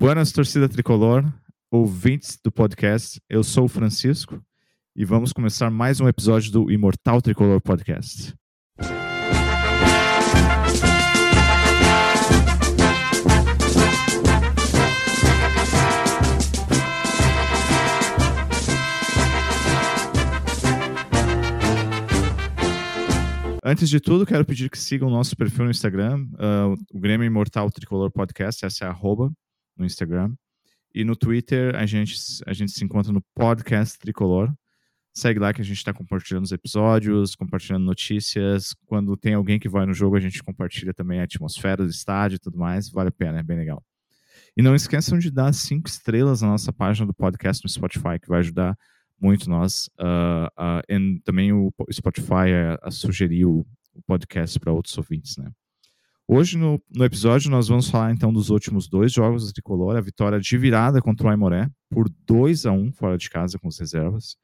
Buenas, torcida tricolor, ouvintes do podcast. Eu sou o Francisco e vamos começar mais um episódio do Imortal Tricolor Podcast. Antes de tudo, quero pedir que sigam o nosso perfil no Instagram, uh, o Grêmio Imortal Tricolor Podcast, essa é a arroba no Instagram. E no Twitter, a gente, a gente se encontra no Podcast Tricolor. Segue lá que a gente está compartilhando os episódios, compartilhando notícias. Quando tem alguém que vai no jogo, a gente compartilha também a atmosfera do estádio e tudo mais. Vale a pena, é bem legal. E não esqueçam de dar cinco estrelas na nossa página do podcast no Spotify, que vai ajudar muito nós. Uh, uh, e também o Spotify a, a sugerir o, o podcast para outros ouvintes, né? Hoje, no, no, episódio, nós vamos falar então dos últimos dois jogos do Tricolor, a vitória de virada contra o Aimoré, por 2 a 1 fora de casa com as reservas,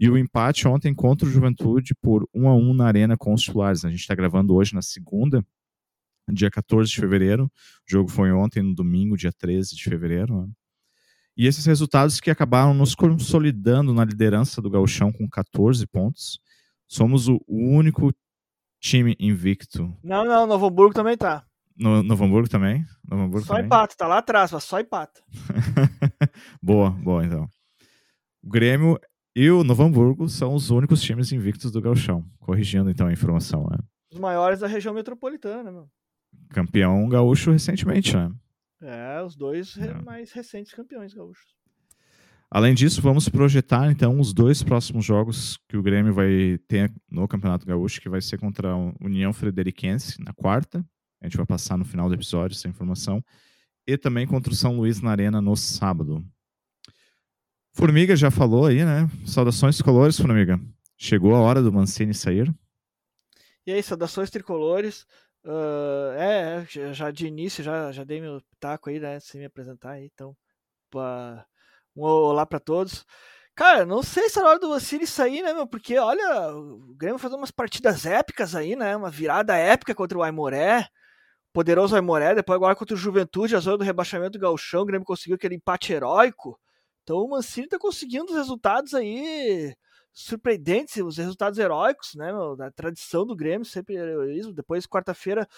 e o empate ontem contra o Juventude por 1 a 1 na Arena com os titulares. A gente está gravando hoje na segunda, dia 14 de fevereiro, o jogo foi ontem, no domingo, dia 13 de fevereiro, né? E esses resultados que acabaram nos consolidando na liderança do Gauchão com 14 pontos. Somos o único time invicto. Não, não, Novo Hamburgo também tá. No, Novo Hamburgo também? Novo Hamburgo só também? empata, tá lá atrás, mas só empata. boa, boa, então. O Grêmio e o Novo Hamburgo são os únicos times invictos do Gauchão. Corrigindo, então, a informação, né? Os maiores da região metropolitana, meu? Campeão gaúcho recentemente, né? É, os dois é. mais recentes campeões gaúchos. Além disso, vamos projetar então os dois próximos jogos que o Grêmio vai ter no Campeonato Gaúcho, que vai ser contra a União Frederiquense na quarta. A gente vai passar no final do episódio essa informação. E também contra o São Luís na Arena no sábado. Formiga já falou aí, né? Saudações tricolores, Formiga. Chegou a hora do Mancini sair. E aí, saudações tricolores. Uh, é, já de início, já, já dei meu taco aí, né? Sem me apresentar aí, então. Pra, um olá para todos. Cara, não sei se é hora do Vassili sair, né, meu? Porque, olha, o Grêmio fazendo umas partidas épicas aí, né? Uma virada épica contra o Aimoré. Poderoso Aimoré, depois agora contra o Juventude, a zona do rebaixamento do Galchão, o Grêmio conseguiu aquele empate heróico. Então o Mancini tá conseguindo os resultados aí surpreendentes, os resultados heróicos, né, meu, da tradição do Grêmio, sempre heroísmo. Depois, quarta-feira,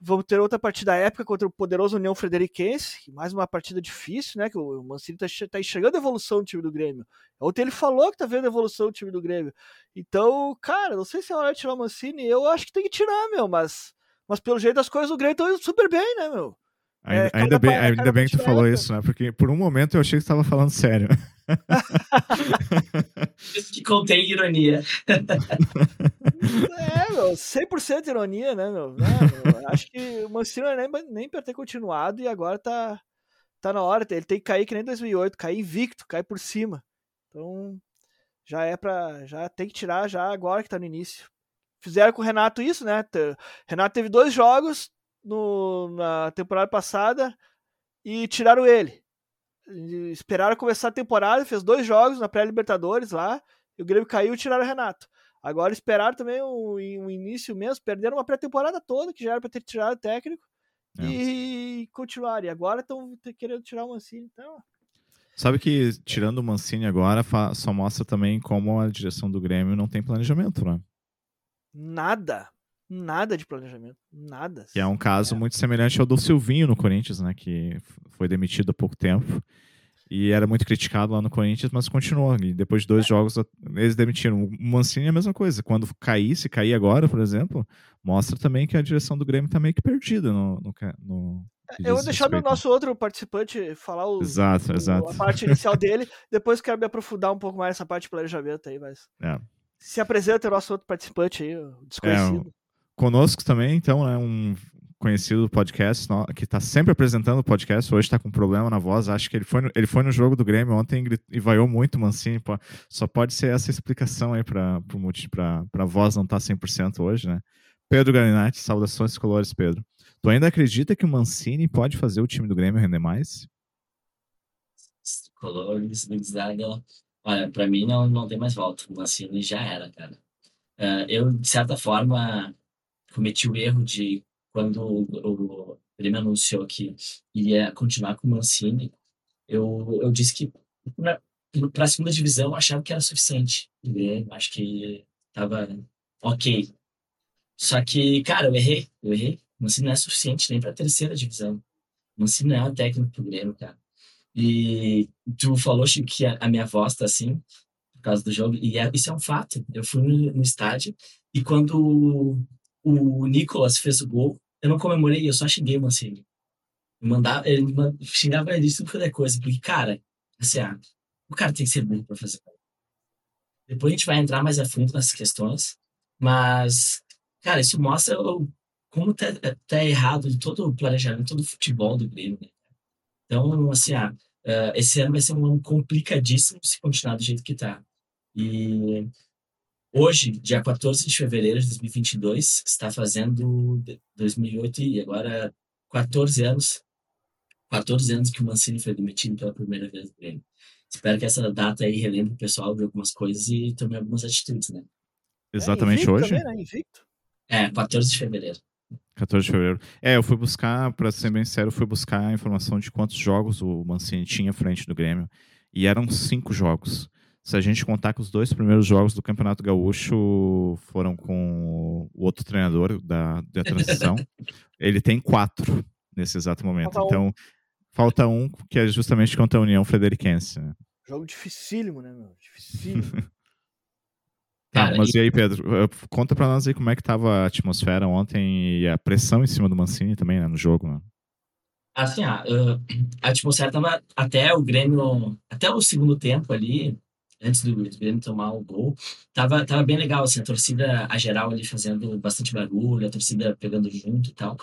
vamos ter outra partida épica contra o poderoso União Frederiquense, mais uma partida difícil, né, que o Mancini tá, tá enxergando a evolução do time do Grêmio. Ontem ele falou que tá vendo a evolução do time do Grêmio. Então, cara, não sei se é hora de tirar o Mancini, eu acho que tem que tirar, meu, mas, mas pelo jeito as coisas do Grêmio estão indo super bem, né, meu? Ainda, é, ainda bem, ainda bem que tu falou isso, né? Porque por um momento eu achei que você estava falando sério. Isso que contém ironia. É, meu, 100% ironia, né, meu? meu? Acho que o Mancini é nem, nem para ter continuado e agora tá, tá na hora. Ele tem que cair que nem 2008, cair invicto, cair por cima. Então, já é para já tem que tirar já agora que tá no início. Fizeram com o Renato isso, né? Renato teve dois jogos no, na temporada passada e tiraram ele. Esperaram começar a temporada, fez dois jogos na pré-Libertadores lá, e o Grêmio caiu e tiraram o Renato. Agora esperaram também o, início mesmo, perderam uma pré-temporada toda, que já era para ter tirado o técnico, é. e continuaram. E agora estão querendo tirar o Mancini. Então, Sabe que tirando o Mancini agora, só mostra também como a direção do Grêmio não tem planejamento, né? Nada. Nada de planejamento. Nada. Que é um caso é. muito semelhante ao do Silvinho no Corinthians, né? Que foi demitido há pouco tempo. E era muito criticado lá no Corinthians, mas continuou. E depois de dois é. jogos, eles demitiram. O Mancini é a mesma coisa. Quando cair, se cair agora, por exemplo, mostra também que a direção do Grêmio está meio que perdida no, no, no eu vou deixar o nosso outro participante falar o, exato, o, exato. a parte inicial dele. Depois quero me aprofundar um pouco mais nessa parte de planejamento aí, mas. É. Se apresenta o nosso outro participante aí, o desconhecido. Conosco também, então, é um conhecido do podcast, que está sempre apresentando o podcast, hoje está com problema na voz, acho que ele foi no, ele foi no jogo do Grêmio ontem e vaiou muito Mancini, pô. só pode ser essa explicação aí para a voz não estar tá 100% hoje, né? Pedro Galinatti, saudações colores, Pedro. Tu ainda acredita que o Mancini pode fazer o time do Grêmio render mais? Colores, olha, para mim não, não tem mais volta, o Mancini já era, cara. Uh, eu, de certa forma, cometi o erro de quando o, Grêmio anunciou que iria continuar com o Mancini, eu, eu disse que para a segunda divisão eu achava que era suficiente. Né? Acho que estava ok. Só que, cara, eu errei, eu errei. O Mancini não é suficiente nem para a terceira divisão. O Mancini não é um técnico pro Grêmio, cara. E tu falou, Chico, que a, a minha voz tá assim, por causa do jogo, e é, isso é um fato. Eu fui no, no estádio e quando o, Nicolas fez o gol, eu não comemorei, eu só xinguei o Mancini. Mandava, ele xingava ele tudo que é coisa, porque, cara, assim, ah, o cara tem que ser burro para fazer. Depois a gente vai entrar mais a fundo nessas questões, mas, cara, isso mostra como tá, tá errado todo o planejamento, todo o futebol do Grêmio, né? Então, assim, ah, uh, esse ano vai ser um ano complicadíssimo se continuar do jeito que está. E hoje, dia 14 de fevereiro de 2022, está fazendo 2008 e agora 14 anos, 14 anos que o Mancini foi demitido pela primeira vez do Grêmio. Espero que essa data aí relembre o pessoal de algumas coisas e tome algumas atitudes, né? Exatamente é, hoje? Também, né? É, 14 de fevereiro. 14 de fevereiro. É, eu fui buscar, para ser bem sério, eu fui buscar a informação de quantos jogos o Mancini tinha à frente do Grêmio. E eram cinco jogos. Se a gente contar que os dois primeiros jogos do Campeonato Gaúcho foram com o outro treinador da, da transição, ele tem quatro nesse exato momento. Falta então, um. falta um, que é justamente contra a União Frederiquense. Né? Jogo dificílimo, né, meu? Dificílimo. Cara, mas e... e aí, Pedro, eh, conta pra nós aí como é que tava a atmosfera ontem e a pressão em cima do Mancini também, né, no jogo, né? Assim, a, a atmosfera tava até o Grêmio, até o segundo tempo ali, antes do, Grêmio tomar o gol, tava, tava bem legal, assim, a torcida, a geral ali fazendo bastante barulho, a torcida pegando junto e tal.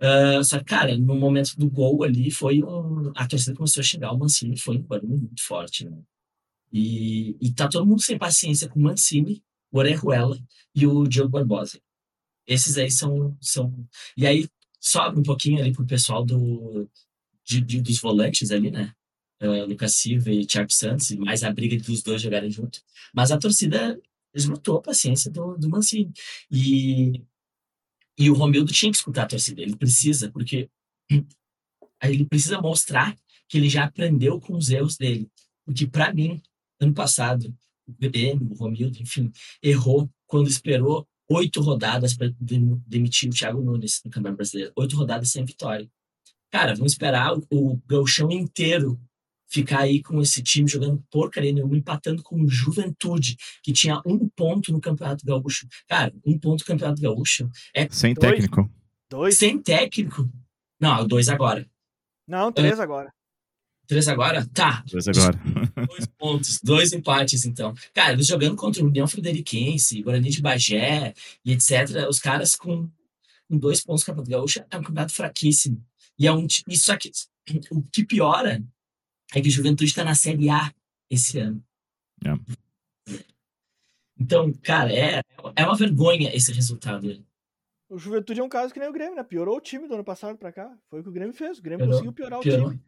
Uh, só que, cara, no momento do gol ali, foi um, a torcida começou a xingar o Mancini, foi um barulho muito forte, né? E, e tá todo mundo sem paciência com o Mancini, o Orejuela e o Diogo Barbosa. Esses aí são, são... E aí sobe um pouquinho ali pro pessoal do, de, de, dos volantes ali, né? Uh, Lucas Silva e Thiago Santos, e mais a briga dos dois jogarem junto. Mas a torcida esgotou a paciência do, do Mancini. E, e o Romildo tinha que escutar a torcida, ele precisa, porque ele precisa mostrar que ele já aprendeu com os erros dele. Porque, para mim, ano passado, o BBM, o Romildo, enfim, errou quando esperou oito rodadas para demitir o Thiago Nunes no Campeonato Brasileiro. Oito rodadas sem vitória. Cara, vamos esperar o, o inteiro ficar aí com esse time jogando porcaria nenhuma, empatando com o Juventude, que tinha um ponto no Campeonato Gaúcho. Cara, um ponto no Campeonato Gaúcho é... Sem dois, técnico. Dois? Sem técnico. Não, dois agora. Não, três uh, agora. Três agora? Tá. Dois agora. Dois pontos, dois empates, então. Cara, eles jogando contra o União Frederiquense, Guarani de Bagé e etc. Os caras com, com dois pontos no Campeonato Gaúcho é um campeonato fraquíssimo. E é um isso aqui. O que piora é que o Juventude está na Série A esse ano. É. Então, cara, é, é uma vergonha esse resultado. O Juventude é um caso que nem o Grêmio, né? Piorou o time do ano passado pra cá. Foi o que o Grêmio fez. O Grêmio piorou, conseguiu piorar piorou. o time.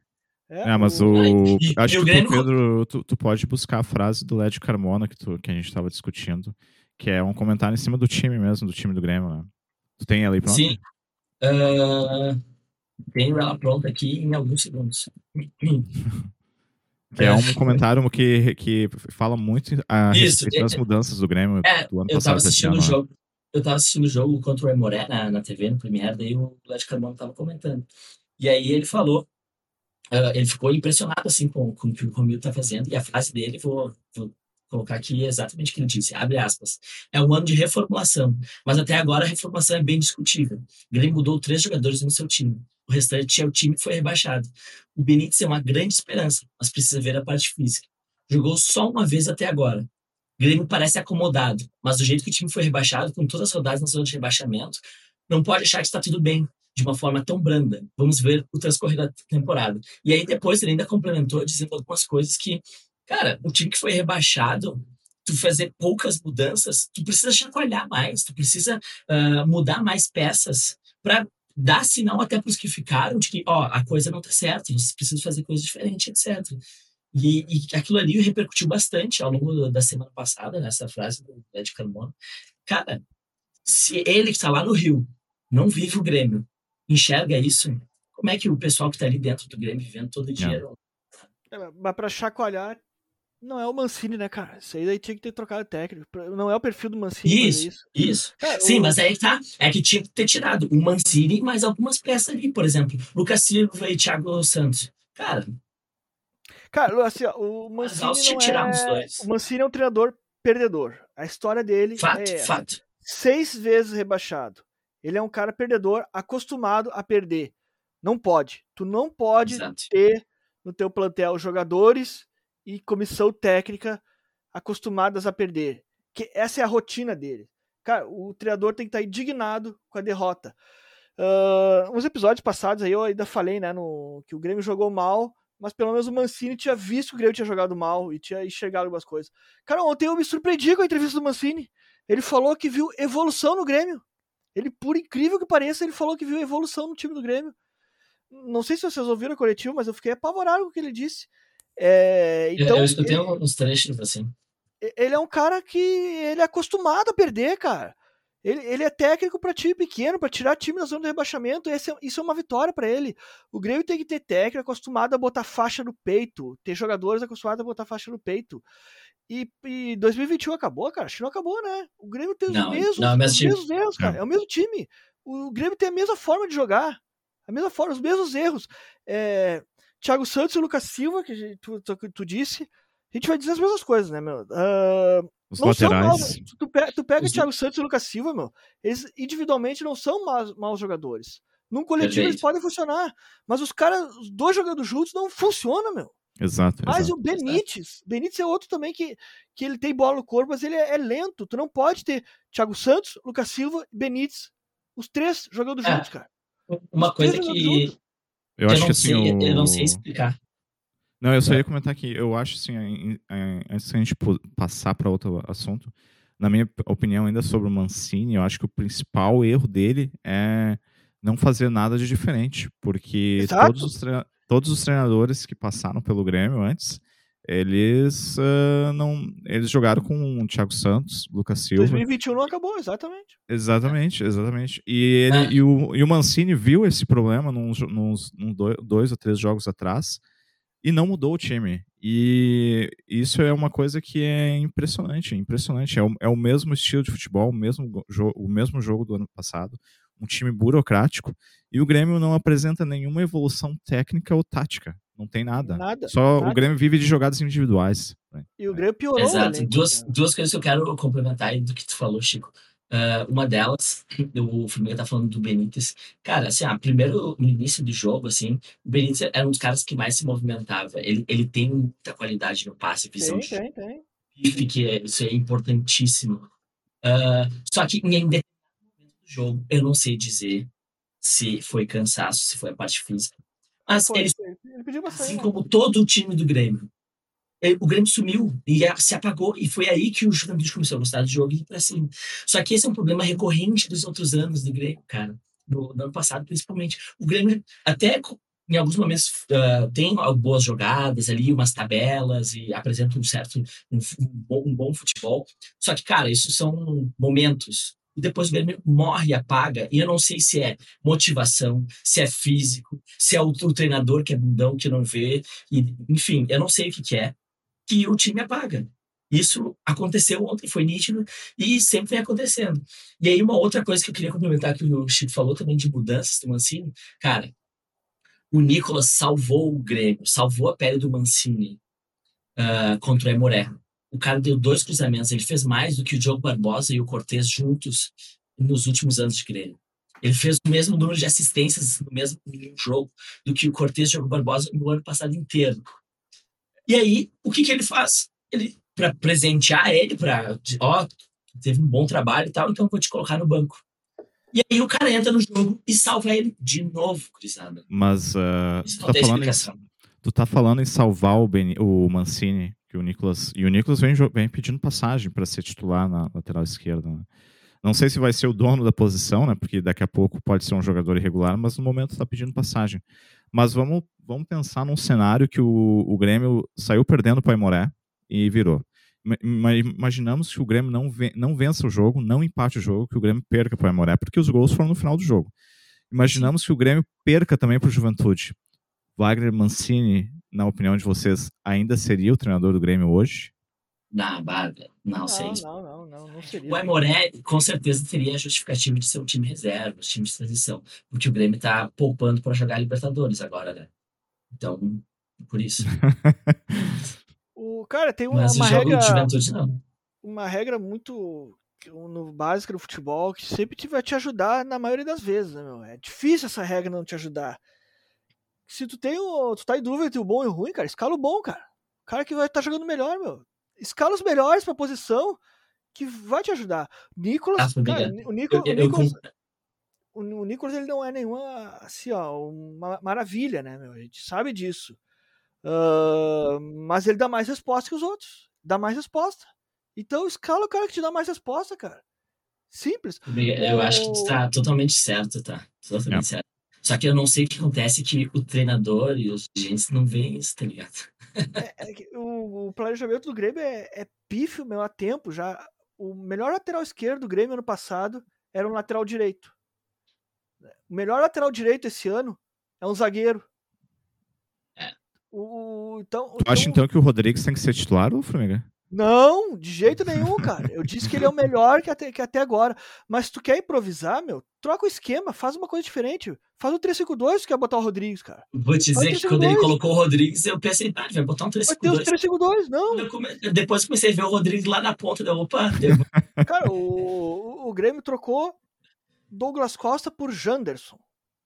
É, é mas o. E, acho que, Grêmio... Pedro, tu, tu, pode buscar a frase do Led Carmona que, tu, que a gente estava discutindo, que é um comentário em cima do time mesmo, do time do Grêmio, né? Tu tem ela aí pronta? Sim. Uh, tenho ela pronta aqui em alguns segundos. que é um comentário que, que fala muito a Isso, respeito das é, mudanças do Grêmio é, do ano eu passado. Tava assistindo o né? jogo, eu tava assistindo o jogo contra o Emoré na, na TV, no Premiere, daí o Led Carmona tava comentando. E aí ele falou Uh, ele ficou impressionado assim com, com o que o Romildo está fazendo e a frase dele vou, vou colocar aqui exatamente o que ele disse, abre aspas. É um ano de reformulação, mas até agora a reformulação é bem discutível. O Grêmio mudou três jogadores no seu time. Restante é o time que foi rebaixado. O Benítez é uma grande esperança, mas precisa ver a parte física. Jogou só uma vez até agora. O Grêmio parece acomodado, mas do jeito que o time foi rebaixado, com todas as rodadas na zona de rebaixamento, não pode achar que está tudo bem de uma forma tão branda. Vamos ver o transcorrer da temporada. E aí depois ele ainda complementou dizendo algumas coisas que, cara, o time que foi rebaixado, tu fazer poucas mudanças, tu precisa chacoalhar mais, tu precisa uh, mudar mais peças para dar sinal até para os que ficaram de que, ó, a coisa não tá certa, vocês precisam fazer coisas diferentes, etc. E, e, aquilo ali repercutiu bastante ao longo da semana passada, nessa frase do Ed Carmona. Cara, se ele está lá no Rio, não vive o Grêmio, enxerga isso, como é que o pessoal que está ali dentro do Grêmio vivendo todo dia. É, mas para chacoalhar, não é o Mancini, né, cara? Isso aí daí tinha que ter trocado técnico. Não é o perfil do Mancini. Isso, isso. isso. Cara, Sim, o... mas aí tá. É que tinha que ter tirado o Mancini mais algumas peças ali, por exemplo, Lucas Silva e Thiago Santos. Cara. Cara, assim, ó, o Mancini. Não é... O Mancini é um treinador perdedor. A história dele fato, é fato. seis vezes rebaixado. Ele é um cara perdedor, acostumado a perder. Não pode. Tu não pode Exato. ter no teu plantel jogadores e comissão técnica acostumadas a perder. Que essa é a rotina dele. Cara, o treinador tem que estar indignado com a derrota. Uh, uns episódios passados aí eu ainda falei, né, no, que o Grêmio jogou mal, mas pelo menos o Mancini tinha visto que o Grêmio tinha jogado mal e tinha enxergado algumas coisas. Cara, ontem eu me surpreendi com a entrevista do Mancini. Ele falou que viu evolução no Grêmio. Ele, por incrível que pareça, ele falou que viu evolução no time do Grêmio. Não sei se vocês ouviram o coletivo, mas eu fiquei apavorado com o que ele disse. É, então, eu, escutei ele, uns trechos assim. Ele é um cara que ele é acostumado a perder, cara. Ele, ele é técnico para time pequeno, para tirar time da zona do rebaixamento. É, isso é uma vitória para ele. O Grêmio tem que ter técnico acostumado a botar faixa no peito, ter jogadores acostumados a botar faixa no peito. E, e 2021 acabou, cara. Acho que não acabou, né? O Grêmio tem não, os mesmos, não, é os mesmos erros, cara. É o mesmo time. O Grêmio tem a mesma forma de jogar. A mesma forma, os mesmos erros. É, Thiago Santos e Lucas Silva, que tu, tu, tu, disse, a gente vai dizer as mesmas coisas, né, meu? Uh, Os laterais. tu, pega, tu pega Os... Thiago Santos e Lucas Silva, meu, eles individualmente não são maus, maus jogadores. Num coletivo Perfeito. eles podem funcionar, mas os caras, os dois jogando juntos não funcionam, meu. Exato. Mas exato. o Benítez, Benítez é outro também que, que ele tem bola no corpo, mas ele é, é lento. Tu não pode ter Thiago Santos, Lucas Silva e Benítez, os três jogando é. juntos, cara. Uma coisa que, eu, acho que assim. Sei, o... Eu não sei explicar. Não, eu só ia comentar que eu acho assim, antes da gente passar para outro assunto, na minha opinião, ainda sobre o Mancini, eu acho que o principal erro dele é não fazer nada de diferente, porque todos os, todos os treinadores que passaram pelo Grêmio antes, eles uh, não eles jogaram com o Thiago Santos, Lucas Silva. 2021 não acabou, exatamente. Exatamente, exatamente. E, ele, é. e, o, e o Mancini viu esse problema nos, nos, nos dois ou três jogos atrás e não mudou o time. E isso é uma coisa que é impressionante, impressionante. É o, é o mesmo estilo de futebol, o mesmo, o mesmo jogo do ano passado, um time burocrático, e o Grêmio não apresenta nenhuma evolução técnica ou tática. Não tem nada. Nada. Só nada. o Grêmio vive de jogadas individuais. Né? E o Grêmio piorou. Exato. Né? Duas, duas coisas que eu quero complementar aí do que tu falou, Chico. Uh, uma delas, o Flamengo tá falando do Benítez. Cara, assim, ah, primeiro, no início do jogo, assim, o Benítez era um dos caras que mais se movimentava. Ele, ele tem muita qualidade no passe, visão tem, tem, tem. Que é, isso é importantíssimo. Uh, só que em determinado momento do jogo, eu não sei dizer se foi cansaço, se foi a parte física. Mas foi, ele, pediu assim como todo o time do Grêmio, o Grêmio sumiu e se apagou, e foi aí que o Juventude começou a gostar do jogo e ir pra cima. Só que esse é um problema recorrente dos outros anos do Grêmio, cara. No, no ano passado, principalmente. O Grêmio, até em alguns momentos, uh, tem boas jogadas ali, umas tabelas, e apresenta um certo, um, um, bom, um bom futebol. Só que, cara, isso são momentos e depois o Grêmio morre apaga. E eu não sei se é motivação, se é físico, se é o, o treinador que é bundão, que não vê. E, enfim, eu não sei o que, que é, que o time apaga. Isso aconteceu ontem, foi nítido e sempre vem acontecendo. E aí, uma outra coisa que eu queria complementar, que o Chico falou também de mudanças do Mancini, cara, o Nicolas salvou o Grêmio, salvou a pele do Mancini uh, contra o Emoré. O cara deu dois cruzamentos, ele fez mais do que o Diogo Barbosa e o Cortez juntos nos últimos anos de Grêmio. Ele fez o mesmo número de assistências no mesmo jogo do que o Cortez e o Diogo Barbosa no ano passado inteiro. E aí, o que, que ele faz? Ele, para presentear ele, para, ó, teve um bom trabalho e tal, então vou te colocar no banco. E aí o cara entra no jogo e salva ele de novo, Crisada. Mas uh, tu, tá falando em, tu tá falando em salvar o, ben, o Mancini, que o Nicolas. E o Nicolas vem, vem pedindo passagem para ser titular na lateral esquerda. Né? Não sei se vai ser o dono da posição, né? Porque daqui a pouco pode ser um jogador irregular, mas no momento está pedindo passagem. Mas vamos, vamos pensar num cenário que o, o Grêmio saiu perdendo para o Aimoré e virou. imaginamos que o Grêmio não, ven não vença o jogo, não empate o jogo, que o Grêmio perca para o Aimoré, porque os gols foram no final do jogo. Imaginamos que o Grêmio perca também para o Juventude. Wagner Mancini, na opinião de vocês, ainda seria o treinador do Grêmio hoje? Não, não, não sei. Não, não, não, não seria. O Aimoré, com certeza, teria a justificativa de ser um time reserva, um time de transição. Porque o Grêmio está poupando para jogar Libertadores agora, né? Então, por isso. o cara tem uma, Mas uma regra. Juventude, não. Uma regra muito no básico do futebol que sempre vai te ajudar na maioria das vezes, né, meu? É difícil essa regra não te ajudar. Se tu tem o, tu tá em dúvida entre o bom e o ruim, cara, escala o bom, cara. O cara que vai estar tá jogando melhor, meu. Escala os melhores pra posição que vai te ajudar. Nicolas, ah, cara, o, Nicolas, eu, eu, o Nicolas, o, o Nicolas ele não é nenhuma assim, ó, uma maravilha, né, meu? A gente sabe disso. Uh, mas ele dá mais resposta que os outros. Dá mais resposta. Então escala o cara que te dá mais resposta, cara. Simples. Eu acho que tu tá totalmente certo, tá? Totalmente é. Só que eu não sei o que acontece que o treinador e os agentes não veem isso, tá ligado? é, é o, o, planejamento do Grêmio é, é pífio, meu, há tempo já. O melhor lateral esquerdo do Grêmio ano passado era um lateral direito. O melhor lateral direito esse ano é um zagueiro. É. O, então, tu então... acha então que o Rodrigues tem que ser titular ou Flamengo? Não, de jeito nenhum, cara. Eu disse que ele é o melhor que até, que até agora. Mas se tu quer improvisar, meu, troca o esquema, faz uma coisa diferente. Faz o 352 se quer botar o Rodrigues, cara. Vou te dizer que quando ele colocou o Rodrigues, eu pensei, ah, vai botar um 352. Vai ter os 352, não. Come... Depois comecei a ver o Rodrigues lá na ponta, deu, opa. Cara, o, o Grêmio trocou Douglas Costa por Janderson.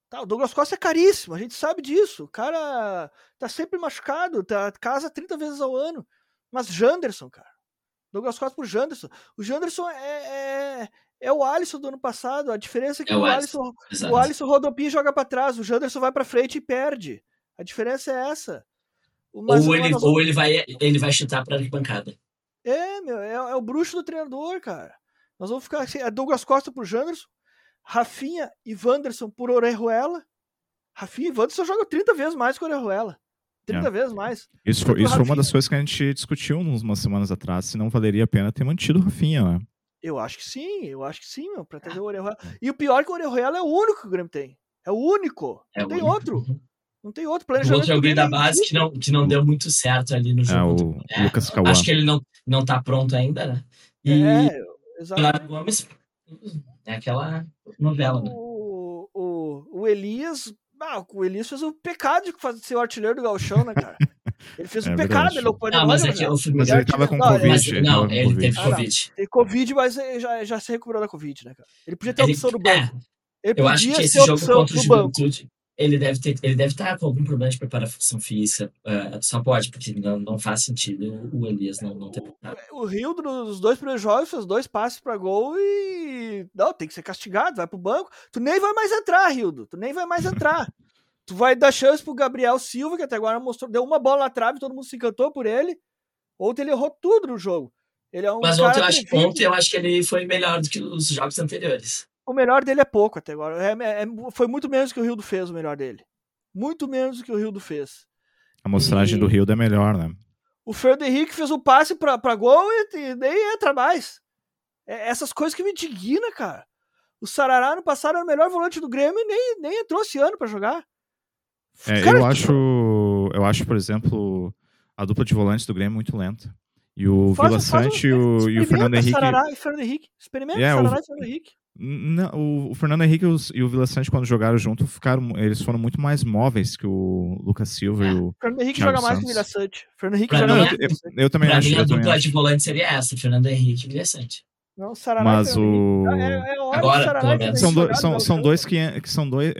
Tá, o Douglas Costa é caríssimo, a gente sabe disso. O cara tá sempre machucado, tá, casa 30 vezes ao ano. Mas Janderson, cara. Douglas Costa por Janderson. O Janderson é, é, é, o Alisson do ano passado. A diferença é que é o, Alisson, Alisson, o Alisson rodopia e joga para trás. O Janderson vai para frente e perde. A diferença é essa. Mas, ou ele, ou ele vai, ele vai chutar para arquibancada. É, meu, é, é, o bruxo do treinador, cara. Nós vamos ficar assim, é Douglas Costa por Janderson, Rafinha e Wanderson por Orejuela. Rafinha e Wanderson jogam 30 vezes mais que o Orejuela. 30 é. vezes mais. Isso, foi, isso foi uma das coisas que a gente discutiu umas semanas atrás, se não valeria a pena ter mantido o Rafinha, né? Eu acho que sim, eu acho que sim, meu, pra trazer o Orejuela. E o pior é que o Orejuela é o único que o Grêmio tem. É o único. É não tem único. outro. Não tem outro planejamento. O outro é o da base que não, que não deu muito certo ali no é, jogo. É, o Lucas Cauã. Acho que ele não, não tá pronto ainda, né? E é, exatamente. Gomes é aquela novela, né? O, o, o Elias ah, o Elias fez o pecado de ser o artilheiro do Galchão, né, cara? Ele fez um é pecado, ele não pode Não, mas é que eu fui Mas ele tava com Covid. Não, ele, teve Covid. Ah, teve Covid, mas já, já se recuperou da Covid, né, cara? Ele podia ter ele, opção no banco. É, ele eu acho que esse jogo contra o Juventude, ele deve ter, ele deve estar com algum problema de preparação física. Uh, só pode, porque não, não faz sentido o Elias não, não ter. O, o Rio, nos dois primeiros jogos, fez dois passes para gol e. Não, tem que ser castigado, vai pro banco. Tu nem vai mais entrar, Rildo. Tu nem vai mais entrar. tu vai dar chance pro Gabriel Silva, que até agora mostrou, deu uma bola na trave, todo mundo se encantou por ele. Ontem ele errou tudo no jogo. Ele é um Mas ontem eu, acho, ontem eu acho que ele foi melhor do que os jogos anteriores o melhor dele é pouco até agora. É, é, foi muito menos que o Rildo fez o melhor dele. Muito menos do que o Rildo fez. A mostragem e... do Rildo é melhor, né? O Fernando Henrique fez um passe pra, pra gol e, e nem entra mais. É, essas coisas que me indignam, cara. O Sarará no passado era o melhor volante do Grêmio e nem, nem entrou esse ano para jogar. É, cara, eu acho, eu acho, por exemplo, a dupla de volantes do Grêmio muito lenta. E o faz, Vila Sante um, e, o, e o Fernando Henrique. Sarará e Fernando Henrique. Experimenta é, Sarará o, e Fernando Henrique. Não, o, Fernando Henrique e o Vila Sante, quando jogaram junto, ficaram, eles foram muito mais móveis que o Lucas Silva é. e o. Fernando Henrique Thiago joga mais que o Vila Sante. Fernando Henrique pra joga mais. Eu, eu, eu também pra acho. Mim, a dupla de volante seria essa: Fernando Henrique e Vila Sante. Não, Sarará Mas o. É, é Agora, pelo menos. São, do, são, são dois que, que são dois.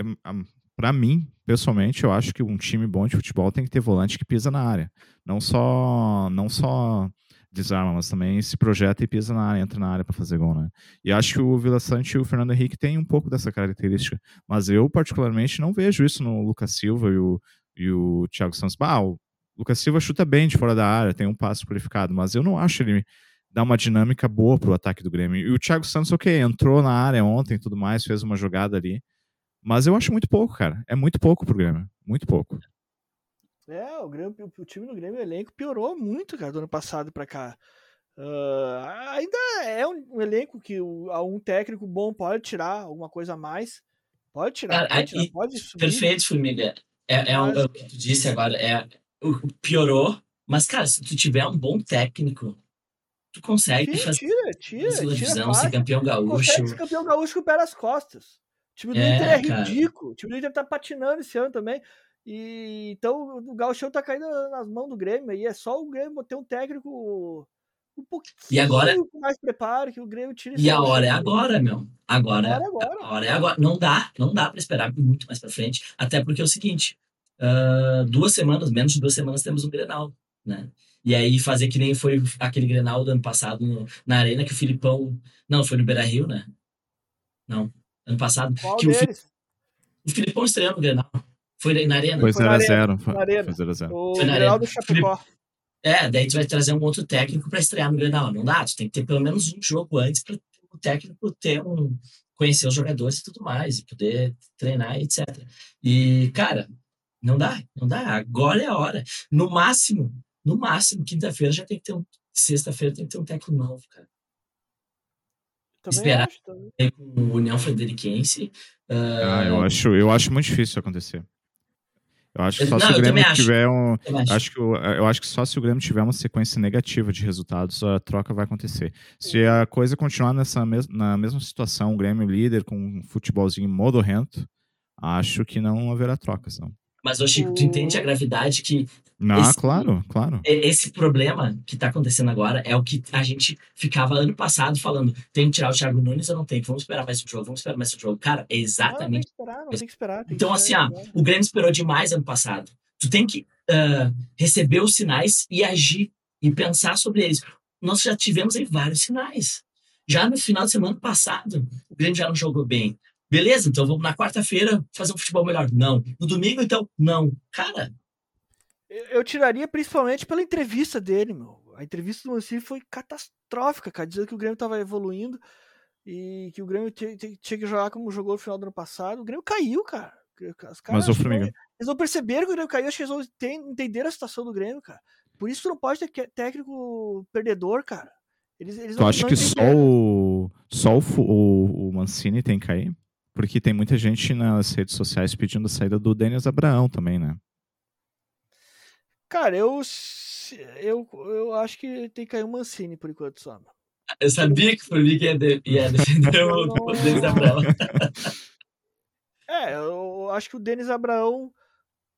Para mim, pessoalmente, eu acho que um time bom de futebol tem que ter volante que pisa na área. Não só. Não só desarma, mas também se projeta e pisa na área, entra na área para fazer gol, né? E acho que o Vila Sante e o Fernando Henrique têm um pouco dessa característica, mas eu particularmente não vejo isso no Lucas Silva e o, e o Thiago Santos. Ah, o Lucas Silva chuta bem de fora da área, tem um passo qualificado, mas eu não acho ele dar uma dinâmica boa pro ataque do Grêmio. E o Thiago Santos, ok, entrou na área ontem e tudo mais, fez uma jogada ali, mas eu acho muito pouco, cara. É muito pouco pro Grêmio, muito pouco. É, o, Grêmio, o time do Grêmio, o elenco piorou muito, cara, do ano passado pra cá. Uh, ainda é um, um, elenco que o, um técnico bom pode tirar alguma coisa a mais. Pode tirar, pode, tirar, pode subir. Perfeito, Formiga. É, é, o, é o que tu disse agora. É, piorou, mas, cara, se tu tiver um bom técnico, tu consegue Sim, fazer tira, tira, tira divisão, ser campeão gaúcho. Consegue ser campeão gaúcho com o pé nas costas. O time do é, Inter é ridículo. O time do Inter tá patinando esse ano também. E, então o Gauchão tá caindo nas mãos do Grêmio aí. É só o Grêmio ter um técnico um pouquinho e agora, mais preparo que o Grêmio tire. E a hora é agora, meu. Agora, agora, é agora. A hora é agora. Não dá, não dá para esperar muito mais para frente. Até porque é o seguinte: uh, duas semanas, menos de duas semanas, temos um Grenal, né? E aí fazer que nem foi aquele Grenal do ano passado no, na Arena que o Filipão. Não, foi no Beira Rio, né? Não. Ano passado. Qual que deles? O, o Filipão estreou no Grenal. Foi na Arena. Foi 0x0. Foi 0x0. O foi na Chapecó. É, daí tu vai trazer um outro técnico para estrear no Grenal. Não dá, tu tem que ter pelo menos um jogo antes para o técnico ter um conhecer os jogadores e tudo mais, e poder treinar, etc. E, cara, não dá, não dá. Agora é a hora. No máximo, no máximo, quinta-feira já tem que ter um. Sexta-feira tem que ter um técnico novo, cara. Também Esperar acho, também. com o União Frederiquense. Uh... Ah, eu acho, eu acho muito difícil isso acontecer. Eu acho que só não, se o Grêmio tiver um. Acho. acho. que eu, eu, acho que só se o Grêmio tiver uma sequência negativa de resultados, a troca vai acontecer. Se a coisa continuar nessa mes na mesma situação, o Grêmio líder com um futebolzinho modorrento, acho que não haverá trocas, não. Mas, ô Chico, tu entende a gravidade que. Ah, esse, claro, claro. Esse problema que tá acontecendo agora é o que a gente ficava ano passado falando: tem que tirar o Thiago Nunes ou não tem? Vamos esperar mais um jogo, vamos esperar mais um jogo. Cara, é exatamente. Não, tem que esperar, não tem que esperar. Tem então, que assim, ah, o Grêmio esperou demais ano passado. Tu tem que uh, receber os sinais e agir e pensar sobre eles. Nós já tivemos aí vários sinais. Já no final de semana passado, o Grêmio já não jogou bem. Beleza, então vamos na quarta-feira fazer um futebol melhor. Não. No domingo, então, não. Cara. Eu, tiraria principalmente pela entrevista dele, meu. A entrevista do Mancini foi catastrófica, cara, dizendo que o Grêmio estava evoluindo e que o Grêmio tinha, que jogar como jogou no final do ano passado. O Grêmio caiu, cara. Caras, Mas o Formiga. Eles não perceberam que o Grêmio caiu, acho que eles vão entender a situação do Grêmio, cara. Por isso tu não pode ter técnico perdedor, cara. Eles, eles tu acha que só o, só o, o, o Mancini tem que cair? Porque tem muita gente nas redes sociais pedindo a saída do Denis Abraão também, né? Cara, eu, eu, eu acho que tem que cair o Mancini por enquanto só. Eu sabia que por mim ia, de, ia defender o, o Denis Abraão. é, eu acho que o Denis Abraão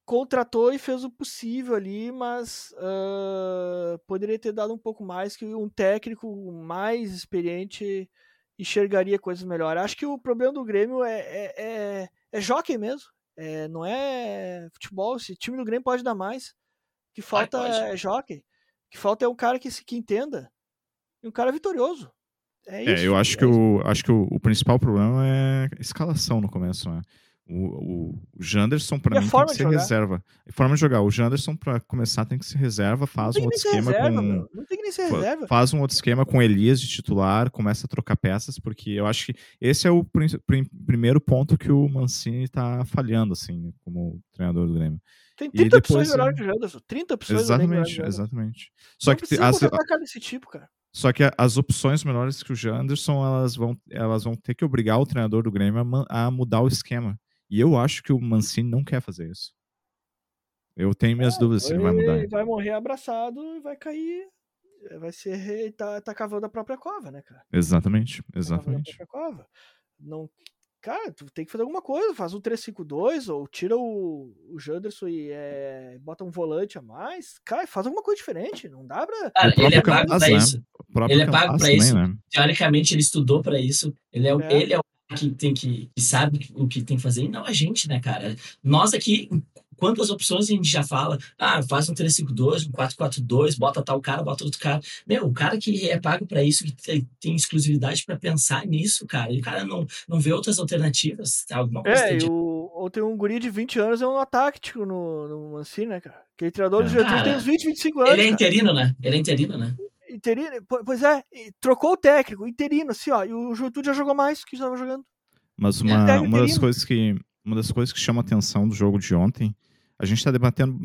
contratou e fez o possível ali, mas uh, poderia ter dado um pouco mais que um técnico mais experiente enxergaria coisas melhores. Acho que o problema do Grêmio é, é, é, é jockey mesmo. É, não é futebol. Esse time do Grêmio pode dar mais. O que falta é jockey. O que falta é um cara que, que entenda. E um cara vitorioso. É, é isso. eu acho que, o, acho que o, o, principal problema é escalação no começo. Né? O, o Janderson, para mim, tem que ser reserva. A forma de jogar. O Janderson, para começar, tem que ser reserva. Faz um outro esquema reserva, com. Meu. Não tem que nem ser reserva. Faz um outro esquema com Elias de titular, começa a trocar peças, porque eu acho que esse é o prim primeiro ponto que o Mancini tá falhando, assim, como treinador do Grêmio. Tem 30 depois, opções melhores que o Janderson. 30 opções Exatamente, exatamente. Só não que as, desse tipo, cara. Só que as opções melhores que o Janderson, elas vão, elas vão ter que obrigar o treinador do Grêmio a, a mudar o esquema. E eu acho que o Mancini não quer fazer isso. Eu tenho minhas é, dúvidas se ele vai mudar. Ele vai morrer abraçado e vai cair. Vai ser. Tá, tá cavando a própria cova, né, cara? Exatamente, exatamente. Tá cova. Não, cara, tu tem que fazer alguma coisa. Faz um 3-5-2 ou tira o, o Janderson e é, bota um volante a mais. Cara, faz alguma coisa diferente. Não dá pra. Cara, ele é pago pra né? isso. Ele é pago pra isso. Né? Teoricamente, ele estudou pra isso. Ele é, é. Ele é o que tem que, que sabe o que tem que fazer, e não a gente, né, cara? Nós aqui, quantas opções a gente já fala? Ah, faz um 352, um 442, bota tal cara, bota outro cara. Meu, o cara que é pago para isso, que tem, tem exclusividade para pensar nisso, cara, e o cara não, não vê outras alternativas, alguma coisa. É, de... o, ou tem um guri de 20 anos, é um tático no, no Mancini, né, cara? Aquele treinador do Getúlio tem uns 20, 25 anos. Ele é interino, cara. né? Ele é interino, né? Interino, pois é, trocou o técnico, interino, assim, ó, e o Juventude já jogou mais que estava jogando. Mas uma, é, uma das coisas que uma das coisas que chama a atenção do jogo de ontem, a gente está debatendo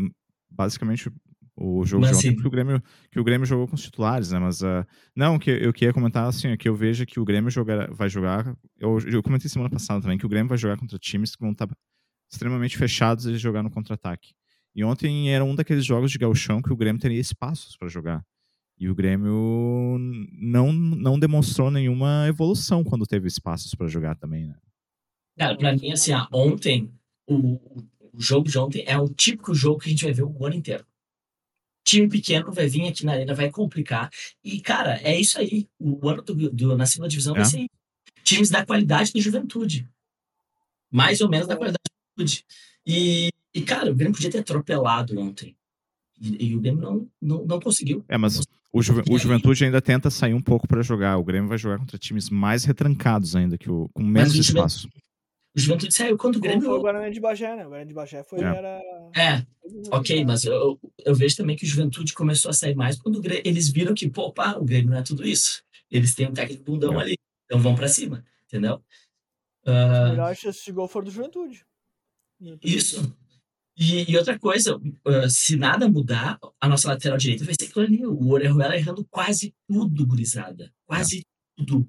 basicamente o, jogo Mas, de ontem assim- que o Grêmio que o Grêmio jogou com os titulares, né? Mas ah, não, o que eu queria comentar assim, é que eu vejo que o Grêmio jogar, vai jogar. Eu, eu comentei semana passada também que o Grêmio vai jogar contra times que vão estar extremamente fechados e jogar no contra-ataque. E ontem era um daqueles jogos de gauchão que o Grêmio teria espaços para jogar. E o Grêmio não, não demonstrou nenhuma evolução quando teve espaços para jogar também, né? Cara, pra mim, assim, ó, ontem, o, o jogo de ontem é o típico jogo que a gente vai ver o ano inteiro. Time pequeno vai vir aqui na arena, vai complicar. E, cara, é isso aí. O ano do, do- na segunda divisão É. vai ser times da qualidade do juventude. Mais ou menos da qualidade do juventude. E, e, cara, o Grêmio podia ter atropelado ontem. E, e o Grêmio não, não, não conseguiu. É, mas o, Juve- o Juventude ainda tenta sair um pouco para jogar. O Grêmio vai jogar contra times mais retrancados ainda, que o, com menos espaço. O Juventude saiu quando o Como foi o Grêmio. Guarani de Bagé, né? O Guarani de Bagé foi, É. era... É, Ok, mas eu, eu vejo também que o Juventude começou a sair mais quando o Grê- eles viram que, pô, pá, o Grêmio não é tudo isso. Eles têm um técnico bundão É. ali, então vão pra cima, entendeu? Os Ah, melhores chances de gol foram do Juventude. isso. E, e outra coisa, ah, se nada mudar, a nossa lateral direita vai ser aquilo ali. O Orejuela errando quase tudo, gurizada. Quase tudo.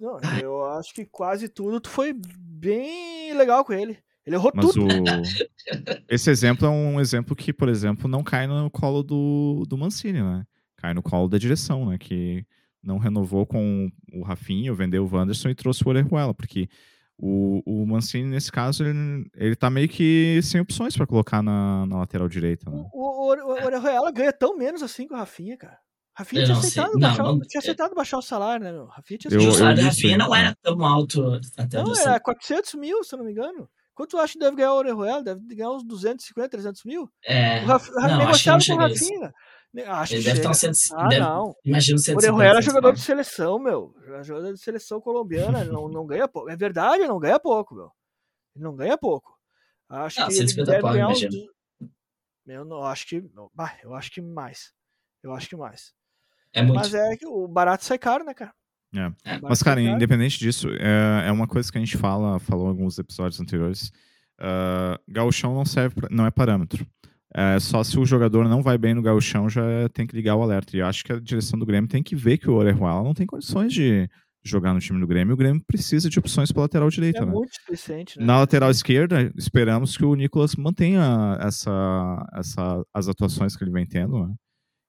Não, Ah. eu acho que quase tudo tu foi bem legal com ele. Ele errou Mas tudo. o... esse exemplo é um exemplo que, por exemplo, não cai no colo do, do Mancini, né? Cai no colo da direção, né? Que não renovou com o Rafinha, vendeu o Wanderson e trouxe o Orejuela, porque o, o Mancini, nesse caso, ele, ele tá meio que sem opções para colocar na, na lateral direita, né? O, o, o, o Orejuela ganha tão menos assim que o Rafinha, cara. Rafinha Eu tinha aceitado, Não, baixar, não- tinha aceitado baixar o salário, né, meu? Rafinha tinha Eu- e o aceitado. salário Rafinha não era tão alto até Não, eu era sei. 400 mil, se eu não me engano. Quanto tu acha que deve ganhar o Orejuela? Deve ganhar uns 250, 300 mil? É, O Raf, não, com o chega a isso. Ne- Acho Ele que deve chega. estar um cento, Ah, deve, não. imagino O 150. Orejuela é jogador de 150. seleção, meu. É Jogador de seleção colombiana. não, não ganha pouco. É verdade, não ganha pouco, meu. Ele não ganha pouco. Acho Não, que ele 150 deve pau, ganhar imagino. du- Eu não acho que. bah, eu acho que mais. Eu acho que mais. É muito. Mas é que o barato sai caro, né, cara? É. É. O Mas, cara, independente disso, é, é uma coisa que a gente fala, falou em alguns episódios anteriores. Uh, gauchão não serve, pra- não é parâmetro. É, só se o jogador não vai bem no gauchão, já tem que ligar o alerta. E eu acho que a direção do Grêmio tem que ver que o Orejuela não tem condições de jogar no time do Grêmio. O Grêmio precisa de opções para lateral direita, É né? muito suficiente, né? Na lateral esquerda, esperamos que o Nicolas mantenha essa, essa, as atuações que ele vem tendo, né?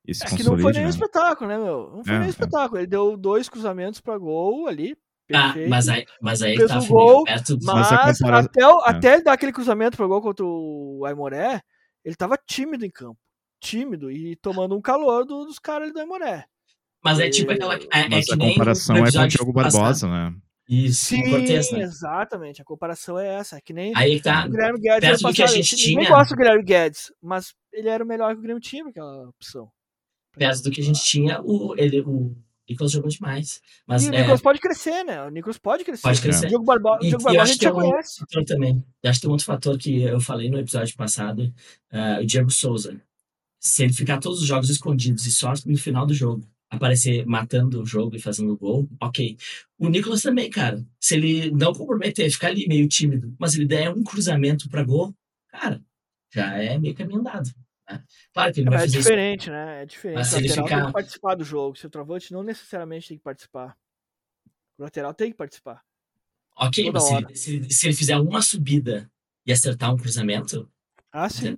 E se É que não foi nenhum né? espetáculo, né, meu? Não foi É, nenhum é. espetáculo. Ele deu dois cruzamentos pra gol ali. Ah, Perfeito. mas aí, mas aí Fez tá Felipe, gol, perto do... Mas a Mas compara- até, o- é. até ele dar aquele cruzamento pro gol contra o Aimoré, ele tava tímido em campo. Tímido e tomando um calor do- dos caras ali do Aimoré. Mas é tipo aquela. É, é Mas que a comparação é com o Diogo. Barbosa, né? Isso, Sim, Cortez, né? exatamente. A comparação é essa. É que nem Aí tá. o Guilherme Guedes. perto do que a gente tinha. gosta do Guilherme Guedes, mas ele era o melhor que o Grêmio tinha pra aquela opção. Perto do que a gente tinha, o, ele, o Nicolas jogou demais. Mas e o é, Nicolas pode crescer, né? O Nicolas pode crescer. pode crescer. O Diogo Barbo- o Diogo Barbosa a acho gente que já é um conhece. também. Eu acho que tem um outro fator que eu falei no episódio passado, ah, o Diego Souza. Se ele ficar todos os jogos escondidos e só no final do jogo aparecer matando o jogo e fazendo gol, ok. O Nicolas também, cara. Se ele não comprometer, ficar ali meio tímido, mas ele der um cruzamento pra gol, cara, já é meio caminho andado. Né? Claro que ele vai É fazer isso. diferente, né? É diferente. Mas o ele lateral tem ficar- que participar do jogo. Seu travante não necessariamente tem que participar. O lateral tem que participar. Ok, mas se ele, se, se ele fizer uma subida e acertar um cruzamento, Ah, sim.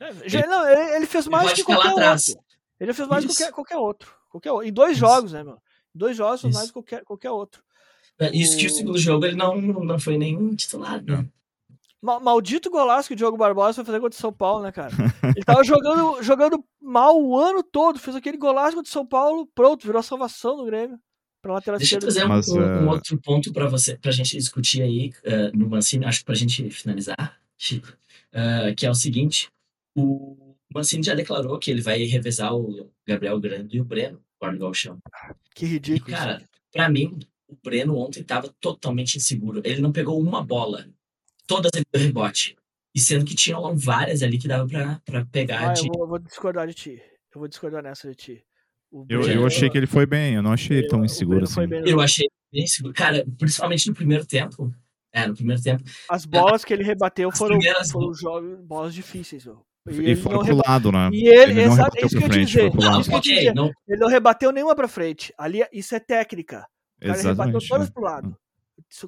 Entendeu? É, já- não, ele, ele fez ele mais pode que lá qualquer outro. Ele fez mais que Isso. qualquer, qualquer outro. Qualquer. Em dois Isso. jogos, né, meu? Em dois jogos fez Isso. mais que qualquer, qualquer outro. Isso que o O- segundo jogo ele não, não foi nenhum titular, né? Ma- Maldito golaço que o Diogo Barbosa foi fazer contra o São Paulo, né, cara? Ele tava jogando, jogando mal o ano todo, fez aquele golaço contra o São Paulo, pronto, virou a salvação do Grêmio. Pra lateral Deixa eu trazer um, Mas, um- um eh, outro ponto para você, pra gente discutir aí eh, no Mancini, acho que pra gente finalizar, Chico, eh, que é o seguinte: o Mancini já declarou que ele vai revezar o Gabriel Grande e o Breno, guarda galchão. Que E, ridículo. isso. cara, pra mim, o Breno ontem tava totalmente inseguro. Ele não pegou uma bola, todas ele deu rebote. E sendo que tinham várias ali que dava pra, pra pegar Ah, de. eu vou, eu vou discordar de ti. Eu vou discordar nessa de ti. O Eu, Breno- eu achei que ele foi bem, eu não achei ele tão inseguro assim. bem Eu achei bem seguro. Cara, principalmente no primeiro tempo. É, no primeiro tempo. As bolas que ele rebateu foram, primeiras foram jogos, bolas difíceis, meu. E, e foi pro lado, né? E ele, ele não rebateu isso pra frente, dizer, foi pro lado. Isso okay, não... Ele não rebateu nenhuma pra frente. Ali, isso é técnica. O cara Exatamente, rebateu todas é. pro lado.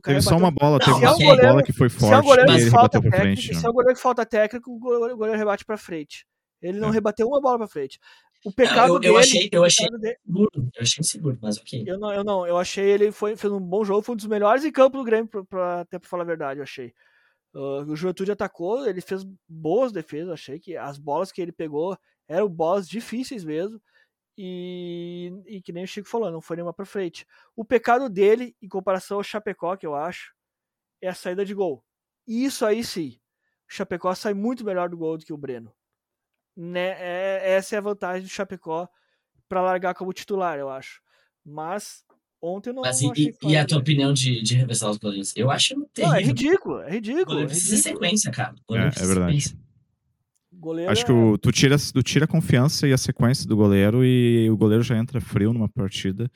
Teve só uma bola, teve uma goleiro, bola que foi forte se é um goleiro e ele rebateu pra técnico, frente. Se é um goleiro que falta técnico, o goleiro, o goleiro rebate pra frente. Ele não é. rebateu uma bola pra frente. O pecado eu, dele. Eu achei, eu achei dele, seguro, eu achei seguro, mas ok. Eu não, eu não, eu achei ele foi, fez um bom jogo, foi um dos melhores em campo do Grêmio, pra, pra, até pra falar a verdade, eu achei. Uh, o Juventude atacou, ele fez boas defesas, achei que as bolas que ele pegou eram bolas difíceis mesmo. E, e que nem o Chico falou, não foi nenhuma pra frente. O pecado dele, em comparação ao Chapecó, que eu acho, é a saída de gol. E isso aí sim. O Chapecó sai muito melhor do gol do que o Breno. Né? É, essa é a vantagem do Chapecó para largar como titular, eu acho. Mas ontem eu não, Mas não e, e, a tua opinião de, de revezar os goleiros? Eu acho terrível. Não, é ridículo, é ridículo. É precisa ridículo. sequência, cara. É, é, verdade. Goleiro Acho que o, é tu, tira, tu tira a confiança e a sequência do goleiro e o goleiro já entra frio numa partida.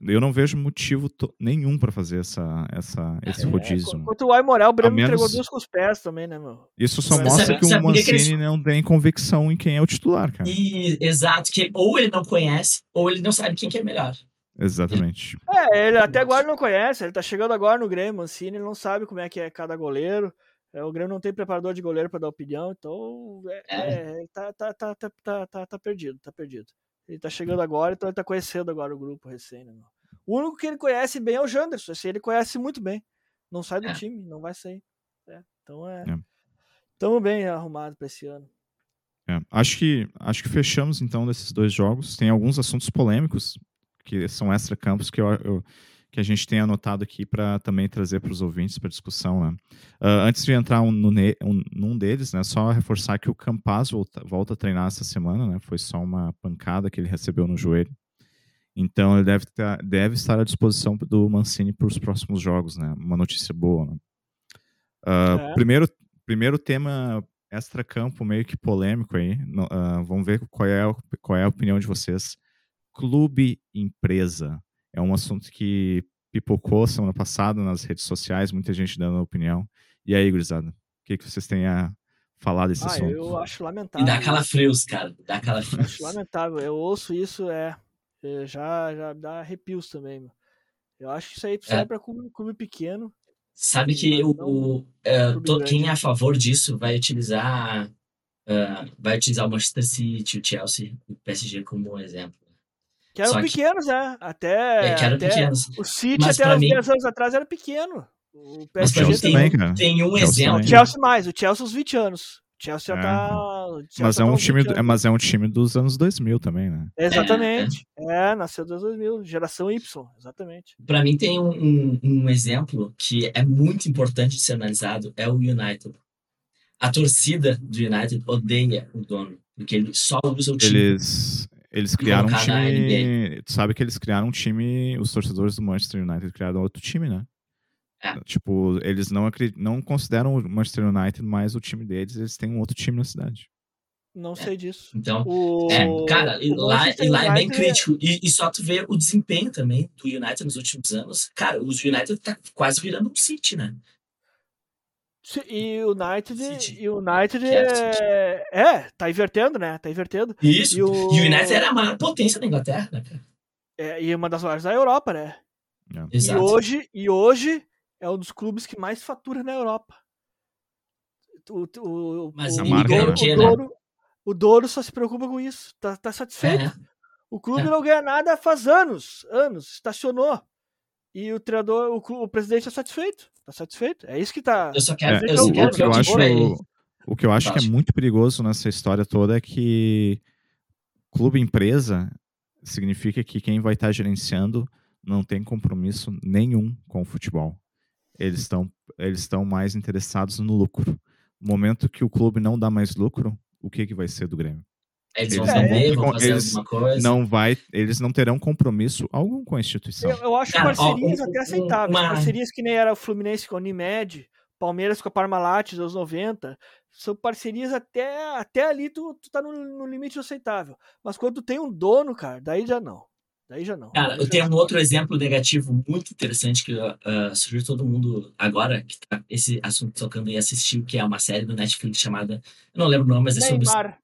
Eu não vejo motivo nenhum para fazer essa, essa, esse é, rodízio. Enquanto o Aimorel, o Breno menos... entregou duas com os pés também, né, meu? Isso só mostra sabe, que o Mancini que eles... não tem convicção em quem é o titular, cara. E, exato, que ou ele não conhece, ou ele não sabe quem que é melhor. Exatamente. É, ele até agora não conhece, ele tá chegando agora no Grêmio, Mancini, ele não sabe como é que é cada goleiro. É, o Grêmio não tem preparador de goleiro para dar opinião, então é, é. é tá, tá, tá, tá, tá, tá, perdido, tá perdido. Ele tá chegando agora, então ele tá conhecendo agora o grupo recém, né, O único que ele conhece bem é o Janderson, esse ele conhece muito bem. Não sai do time, não vai sair. então é. Estamos bem arrumados para esse ano. É, acho que acho que fechamos então desses dois jogos. Tem alguns assuntos polêmicos que são extra campos que eu, eu que a gente tem anotado aqui para também trazer para os ouvintes para discussão. Né? Uh, antes de entrar um, no, um, num deles, né, só reforçar que o Campaz volta, volta, a treinar essa semana, né? foi só uma pancada que ele recebeu no joelho. Então ele deve, ter, deve estar à disposição do Mancini para os próximos jogos, né? Uma notícia boa. Né? Uh, é. primeiro, primeiro tema extra-campo, meio que polêmico aí. Uh, vamos ver qual é, qual é a opinião de vocês. Clube empresa é um assunto que pipocou semana passada nas redes sociais, muita gente dando opinião. E aí, gurizada, o que, que vocês têm a falar desse ah, assunto? Eu acho lamentável. E dá calafrios, cara. Dá calafrios. Acho lamentável. Eu ouço isso, é. é já, já dá arrepios também, meu. Eu acho que isso aí precisa é. para clube, clube pequeno. Sabe que o, o to, quem é a favor disso vai utilizar uh, vai utilizar o Manchester City, o Chelsea, o PSG como exemplo. Que eram Só pequenos, que... né? Até, é, que eram até pequenos. O City Mas até uns mim... 10 anos atrás era pequeno. O PSG Mas também, tem, tem um Chelsea exemplo. O Chelsea mais, o Chelsea uns 20 anos. O Chelsea já é. tá. Chelsea mas, é um time, é, mas é um time dos anos 2000 também, né? Exatamente. É, é nasceu dos 2000, geração Y, exatamente. Para mim tem um, um, um, exemplo que é muito importante de ser analisado, é o United. A torcida do United odeia o dono, porque ele só usa o time. Eles, eles criaram um time. Tu sabe que eles criaram um time. Os torcedores do Manchester United criaram outro time, né? É. Tipo, eles não, não consideram o Manchester United mais o time deles, eles têm um outro time na cidade. Não sei disso. Então, o... é, cara, e lá, e lá é bem crítico. E, e, só tu vê o desempenho também do United nos últimos anos. Cara, os United tá quase virando um City, né? E o United, e o United é, é, tá invertendo, né? Tá invertendo. Isso. E o, e o United era a maior potência da Inglaterra, né, cara? É, e uma das maiores da Europa, né? É. Exato. E hoje, e hoje é um dos clubes que mais fatura na Europa. O, o, Mas o, a marca, né? o, Douro, o Douro só se preocupa com isso. Tá, tá satisfeito. É. O clube é. não ganha nada faz anos. Anos. Estacionou. E o treinador, o, o presidente está satisfeito. Está satisfeito. É isso que está. Eu só quero. É, eu só quero o, que eu acho, o que eu acho que é muito perigoso nessa história toda é que clube empresa significa que quem vai estar tá gerenciando não tem compromisso nenhum com o futebol. Eles estão eles estão mais interessados no lucro. No momento que o clube não dá mais lucro, o que que vai ser do Grêmio? Eles, vão vender, vão fazer eles alguma coisa. Não vai, eles não terão compromisso algum com a instituição. Eu, eu acho Cara, parcerias ó, até aceitáveis. Uma... Parcerias que nem era o Fluminense com a Unimed, Palmeiras com a Parmalat dos 90. São parcerias até, até ali tu, tu tá no, no limite aceitável. Mas quando tu tem um dono, cara, daí já não. Daí já não. Cara, eu tenho um outro exemplo negativo muito interessante que uh, surgiu todo mundo agora, que tá esse assunto tocando e assistiu, que é uma série do Netflix chamada. Eu não lembro o nome, mas é Neymar.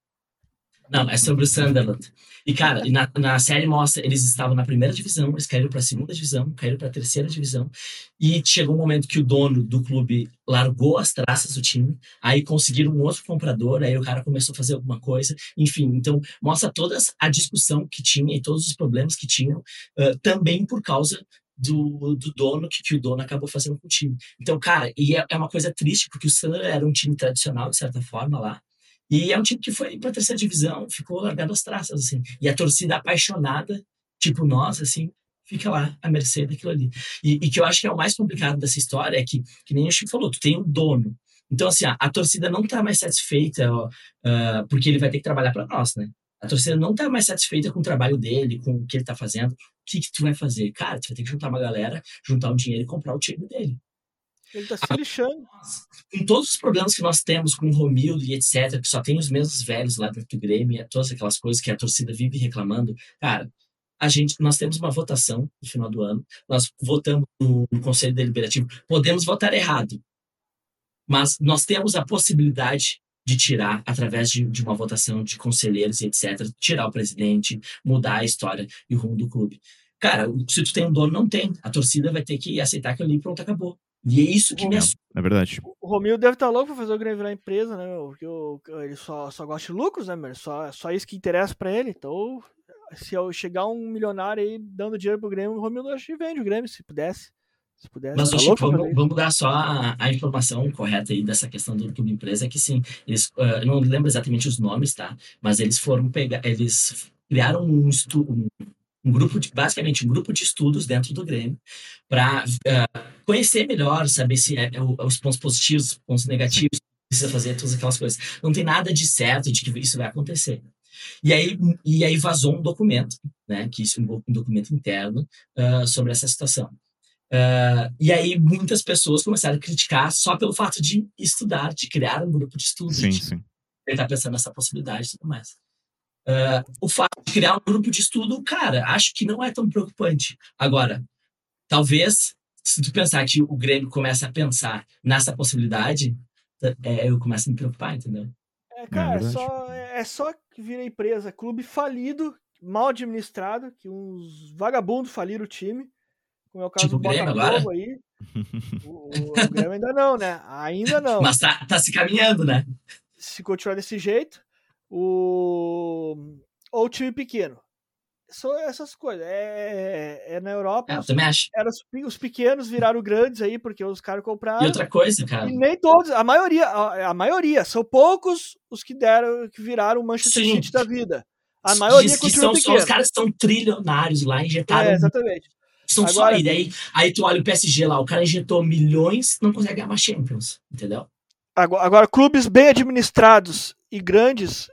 Não, é sobre o Sunderland. E, cara, na, na série mostra, eles estavam na primeira divisão, eles caíram para a segunda divisão, caíram para a terceira divisão, e chegou um momento que o dono do clube largou as traças do time, aí conseguiram um outro comprador, aí o cara começou a fazer alguma coisa, enfim, então mostra toda a discussão que tinha e todos os problemas que tinham, uh, também por causa do, do dono, que, que, o dono acabou fazendo com o time. Então, cara, e é, é uma coisa triste, porque o Sunderland era um time tradicional, de certa forma, lá, e é um time que foi para a terceira divisão, ficou largado as traças, assim. E a torcida apaixonada, tipo nós, assim, fica lá à mercê daquilo ali. E, e que eu acho que é o mais complicado dessa história é que, que nem o Chico falou, tu tem um dono. Então, assim, a, a torcida não está mais satisfeita ó, uh, porque ele vai ter que trabalhar para nós, né? A torcida não está mais satisfeita com o trabalho dele, com o que ele está fazendo. O que, que tu vai fazer? Cara, tu vai ter que juntar uma galera, juntar um dinheiro e comprar o time dele. Ele tá se lixando. Com todos os problemas que nós temos com o Romildo e etc., que só tem os mesmos velhos lá dentro do Grêmio, todas aquelas coisas que a torcida vive reclamando, cara, a gente, nós temos uma votação no final do ano, nós votamos no, no Conselho Deliberativo, podemos votar errado, mas nós temos a possibilidade de tirar, através de, de, uma votação de conselheiros e etc., tirar o presidente, mudar a história e o rumo do clube. Cara, se tu tem um dono, não tem. A torcida vai ter que aceitar que ali pronto, acabou. E é isso que me assusta. É verdade. O Romil deve estar tá louco pra fazer o Grêmio virar empresa, né, meu? Porque o, ele só, só gosta de lucros, né, meu? Só, só isso que interessa pra ele. Então, se eu chegar um milionário aí dando dinheiro pro Grêmio, o Romildo acho que vende o Grêmio, se pudesse. Se pudesse. Mas, tá Chico, vamos, vamos, dar só a, a, informação correta aí dessa questão do clube empresa, que sim, eles, uh, eu não lembro exatamente os nomes, tá? Mas eles foram pegar, eles criaram um, estudo, um, um grupo de, basicamente, um grupo de estudos dentro do Grêmio para uh, eh, conhecer melhor, saber se é, é, os pontos positivos, os pontos negativos, precisa fazer todas aquelas coisas. Não tem nada de certo de que isso vai acontecer. E aí, e aí vazou um documento, né, que isso é um documento interno uh, sobre essa situação. Uh, e aí muitas pessoas começaram a criticar só pelo fato de estudar, de criar um grupo de estudos. Sim, sim. Ele está pensando nessa possibilidade e tudo mais. Uh, o fato de criar um grupo de estudo, cara, acho que não é tão preocupante. Agora, talvez, se tu pensar que o Grêmio começa a pensar nessa possibilidade, é, eu começo a me preocupar, entendeu? É, cara, é, só, é só que vira empresa, clube falido, mal administrado, que uns vagabundos faliram o time, como é o caso tipo do Botafogo aí. O, o, o Grêmio ainda não, né? Ainda não. Mas tá, tá se caminhando, né? Se continuar desse jeito, o ou time pequeno. São essas coisas. É, é na Europa. É, eu também acho. Era os, os, pequenos viraram grandes aí, porque os caras compraram. E outra coisa, cara. E nem todos, a maioria, a, a maioria, são poucos os que deram, que viraram o Manchester Sim. City da vida. A maioria Diz que são só os caras são trilionários lá, injetaram. É, exatamente. São Agora, só, e daí, aí tu olha o PSG lá, o cara injetou milhões, não consegue ganhar mais Champions, entendeu? Agora, agora, clubes bem administrados e grandes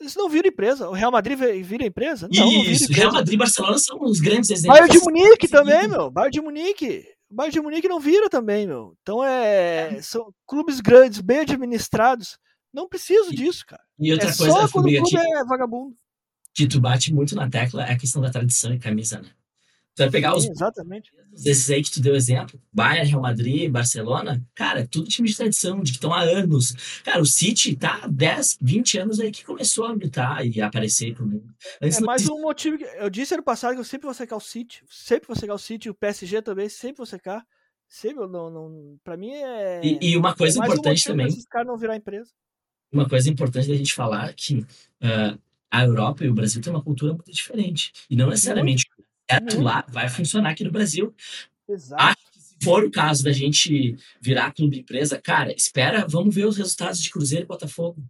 eles não viram empresa. O Real Madrid vira empresa? Não, Isso, não empresa. Real Madrid e Barcelona são os grandes exemplos. Bayern de Munique também, meu. Bayern de Munique. Bayern de Munique não vira também, meu. Então é, é. são clubes grandes, bem administrados. Não preciso e, disso, cara. E outra é coisa, só quando o clube que, é vagabundo. Que tu bate muito na tecla é a questão da tradição e camisa, né? Tu vai pegar os. Exatamente. Desses aí que tu deu exemplo, Bayern, Real Madrid, Barcelona, cara, é tudo time de tradição, de que estão há anos. Cara, o City tá há 10, 20 anos aí que começou a lutar e a aparecer pro mundo. Antes é mais um motivo que. Eu disse ano passado que eu sempre vou secar o City, sempre vou secar o City, o PSG também, sempre vou secar. Sempre, não, não, pra mim é. E, e uma coisa é importante um também. Esses caras não virar empresa. Uma coisa importante da gente falar é que uh, a Europa e o Brasil têm uma cultura muito diferente. E não necessariamente certo lá vai funcionar aqui no Brasil. Exato. Acho que se for o caso da gente virar clube empresa, cara, espera, vamos ver os resultados de Cruzeiro e Botafogo.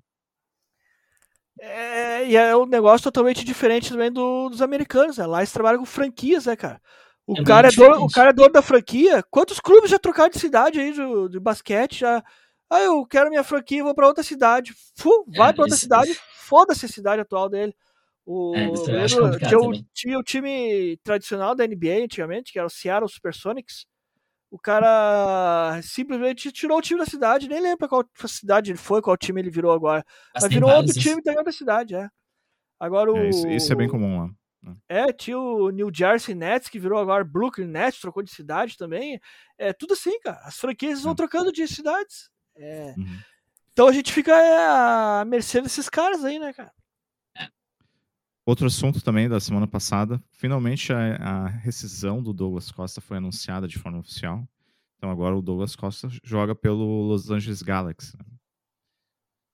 É, e é um negócio totalmente diferente também do, dos americanos, né? Lá eles trabalham com franquias, né, cara? O, é cara é dono, o cara é dono da franquia. Quantos clubes já trocaram de cidade aí de, de basquete? Já... Ah, eu quero minha franquia, vou para outra cidade. Fu, vai é, para outra cidade, foda-se a cidade atual dele. O, é, tinha, o, tinha, o, time tradicional da NBA antigamente, que era o Seattle Supersonics. O cara simplesmente tirou o time da cidade, nem lembra qual cidade ele foi, qual time ele virou agora. Mas, Mas virou outro time da outra cidade, é. Agora o. É, isso, isso, é bem comum lá. É, tinha o New Jersey Nets, que virou agora Brooklyn Nets, trocou de cidade também. É tudo assim, cara. As franquias vão É. trocando de cidades. É, Uhum. Então a gente fica é, à mercê desses caras aí, né, cara? Outro assunto também da semana passada, finalmente a, a rescisão do Douglas Costa foi anunciada de forma oficial. Então agora o Douglas Costa joga pelo Los Angeles Galaxy.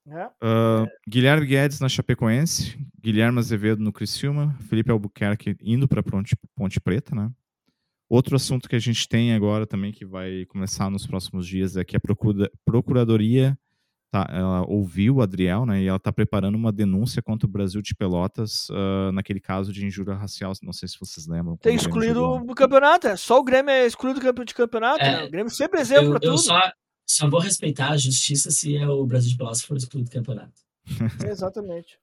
É. Ah, Guilherme Guedes na Chapecoense, Guilherme Azevedo no Criciúma, Felipe Albuquerque indo para Ponte, Ponte Preta, né? Outro assunto que a gente tem agora também que vai começar nos próximos dias é que a procura- Procuradoria tá, ela ouviu o Adriel, né? E ela está preparando uma denúncia contra o Brasil de Pelotas ah, naquele caso de injúria racial. Não sei se vocês lembram. Tem o excluído do campeonato, é. Só o Grêmio é excluído de campeonato, É, né? O Grêmio sempre é exemplo Eu, pra eu tudo. só, só vou respeitar a justiça se é o Brasil de Pelotas for excluído do campeonato. Exatamente.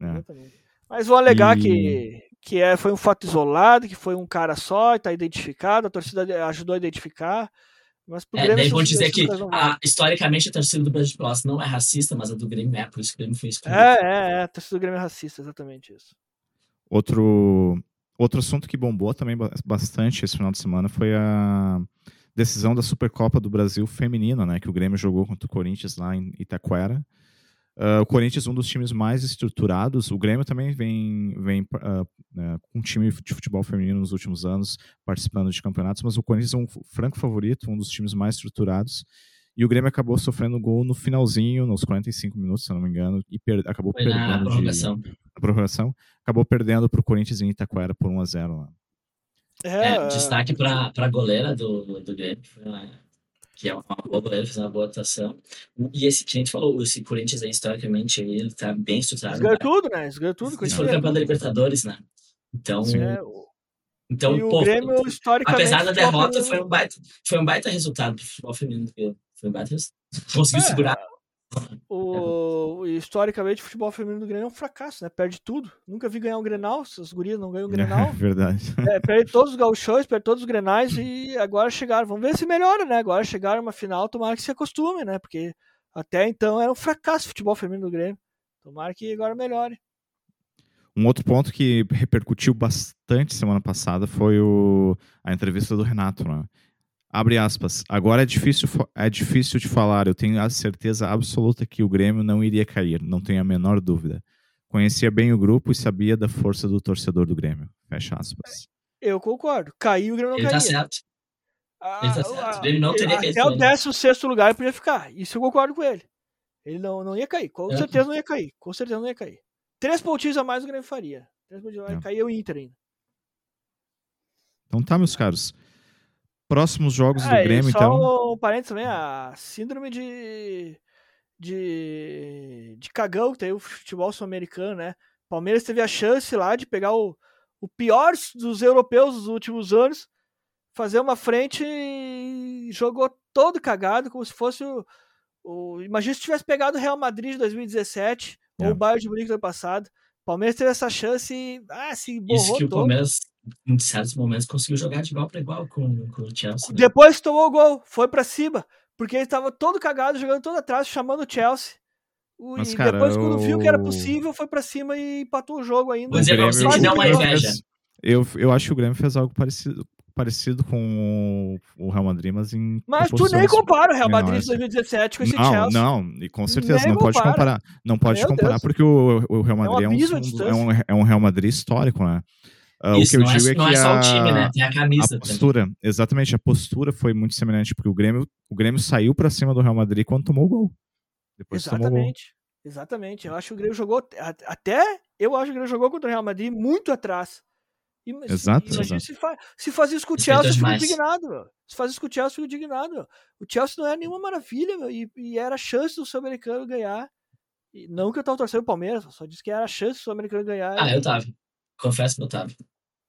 É. Exatamente. Mas vão alegar E- que, que é, foi um fato isolado, que foi um cara só, está identificado, a torcida ajudou a identificar. Mas pro É, Grêmio daí vão dizer que a- historicamente a torcida do Brasil de Pelotas não é racista, mas a do Grêmio é, por isso que o Grêmio foi excluído. É, é, é, a torcida do Grêmio é racista, exatamente isso. Outro, outro assunto que bombou também ba- bastante esse final de semana foi a decisão da Supercopa do Brasil feminina, né? Que o Grêmio jogou contra o Corinthians lá em Itaquera. Ah, o Corinthians um dos times mais estruturados. O Grêmio também vem, vem ah, né, com um time de futebol feminino nos últimos anos, participando de campeonatos, mas o Corinthians é um franco favorito, um dos times mais estruturados. E o Grêmio acabou sofrendo gol no finalzinho, nos 45 minutos, se eu não me engano, e per- acabou Foi na perdendo de, prorrogação. na prorrogação, acabou perdendo para o Corinthians em Itaquera por 1 a 0 lá. É, É, destaque para a goleira do, do Grêmio, que foi uma- que é uma boa goleira, fez uma boa atuação. E esse que a gente falou, esse Corinthians aí, historicamente, ele tá bem estruturado. Eles ganham tudo, né? Eles ganham tudo. Eles foram ganha campeão da. Libertadores, né? Então. É, o- então e o pô, Grêmio, historicamente. apesar da derrota, foi um baita, foi um baita resultado pro futebol feminino do Grêmio. Foi um baita resultado. Conseguiu É, segurar. O, historicamente, o futebol feminino do Grêmio é um fracasso, né? Perde tudo. Nunca vi ganhar um Grenal, essas gurias não ganham um Grenal. É verdade. É, perde todos os gauchões, perde todos os Grenais e agora chegaram. Vamos ver se melhora, né? Agora chegaram uma final, tomara que se acostume, né? Porque até então era um fracasso o futebol feminino do Grêmio. Tomara que agora melhore. Um outro ponto que repercutiu bastante semana passada foi o, a entrevista do Renato. Né? Abre aspas. Agora é difícil, é difícil de falar. Eu tenho a certeza absoluta que o Grêmio não iria cair. Não tenho a menor dúvida. Conhecia bem o grupo e sabia da força do torcedor do Grêmio. Fecha aspas. Eu concordo. Caiu o Grêmio não Ele tá caía. certo. Ah, Ele tá certo. ah, O Grêmio não teria caído Até o com ele. 16 lugar ele podia ficar. Isso eu concordo com ele. Ele não, não ia cair. Com É. certeza não ia cair. Com certeza não ia cair. Três pontinhos a mais o Grêmio faria. Três pontinhos a mais. É. Caía o Inter ainda. Então tá, meus caros. Próximos jogos do Ah, e Grêmio, só então. um parênteses também, a síndrome de, de, de cagão que tem o futebol sul-americano, né? Palmeiras teve a chance lá de pegar o, o pior dos europeus dos últimos anos, fazer uma frente e jogou todo cagado, como se fosse o. o imagina se tivesse pegado o Real Madrid de 2017 ou É. o Bayern de Munique do ano passado. Palmeiras teve essa chance e ah, se Isso borrou que o todo. Palmeiras, em certos momentos, conseguiu jogar de igual para igual com, com o Chelsea. né? Depois que tomou o gol, foi pra cima. Porque ele tava todo cagado, jogando todo atrás, chamando o Chelsea. O- Mas, e cara, depois, quando viu que era eu- possível, foi pra cima e empatou o jogo ainda. Pra você Quase que dá uma inveja. eu, eu acho que o Grêmio fez algo parecido, parecido com o, Real Madrid, mas em. Mas tu nem compara o Real Madrid de 2017 com esse não, Chelsea. não, e com certeza Nem não pode compara. comparar. Não pode Meu comparar Deus. porque o, o Real Madrid é um, a é um, é um Real Madrid histórico, né? Ah, Isso, o que eu não, digo é, é, não que é só a, o time, né? Tem a a camisa também. postura, exatamente, a postura foi muito semelhante, porque o Grêmio, o Grêmio saiu pra cima do Real Madrid quando tomou o gol. Depois tomou o gol. Exatamente. Exatamente. Eu acho que o Grêmio jogou. a- Até eu acho que o Grêmio jogou contra o Real Madrid muito atrás. E- Exato, Imagina exato. se, fa se fazia isso com o Chelsea, eu fico indignado. Meu. Se fazia isso com o Chelsea, eu fico indignado. meu. O Chelsea não era nenhuma maravilha, meu, e, e era a chance do Sul-Americano ganhar. E não que eu tava torcendo o Palmeiras, só disse que era a chance do Sul-Americano ganhar. Ah, eu tava. Confesso que eu tava.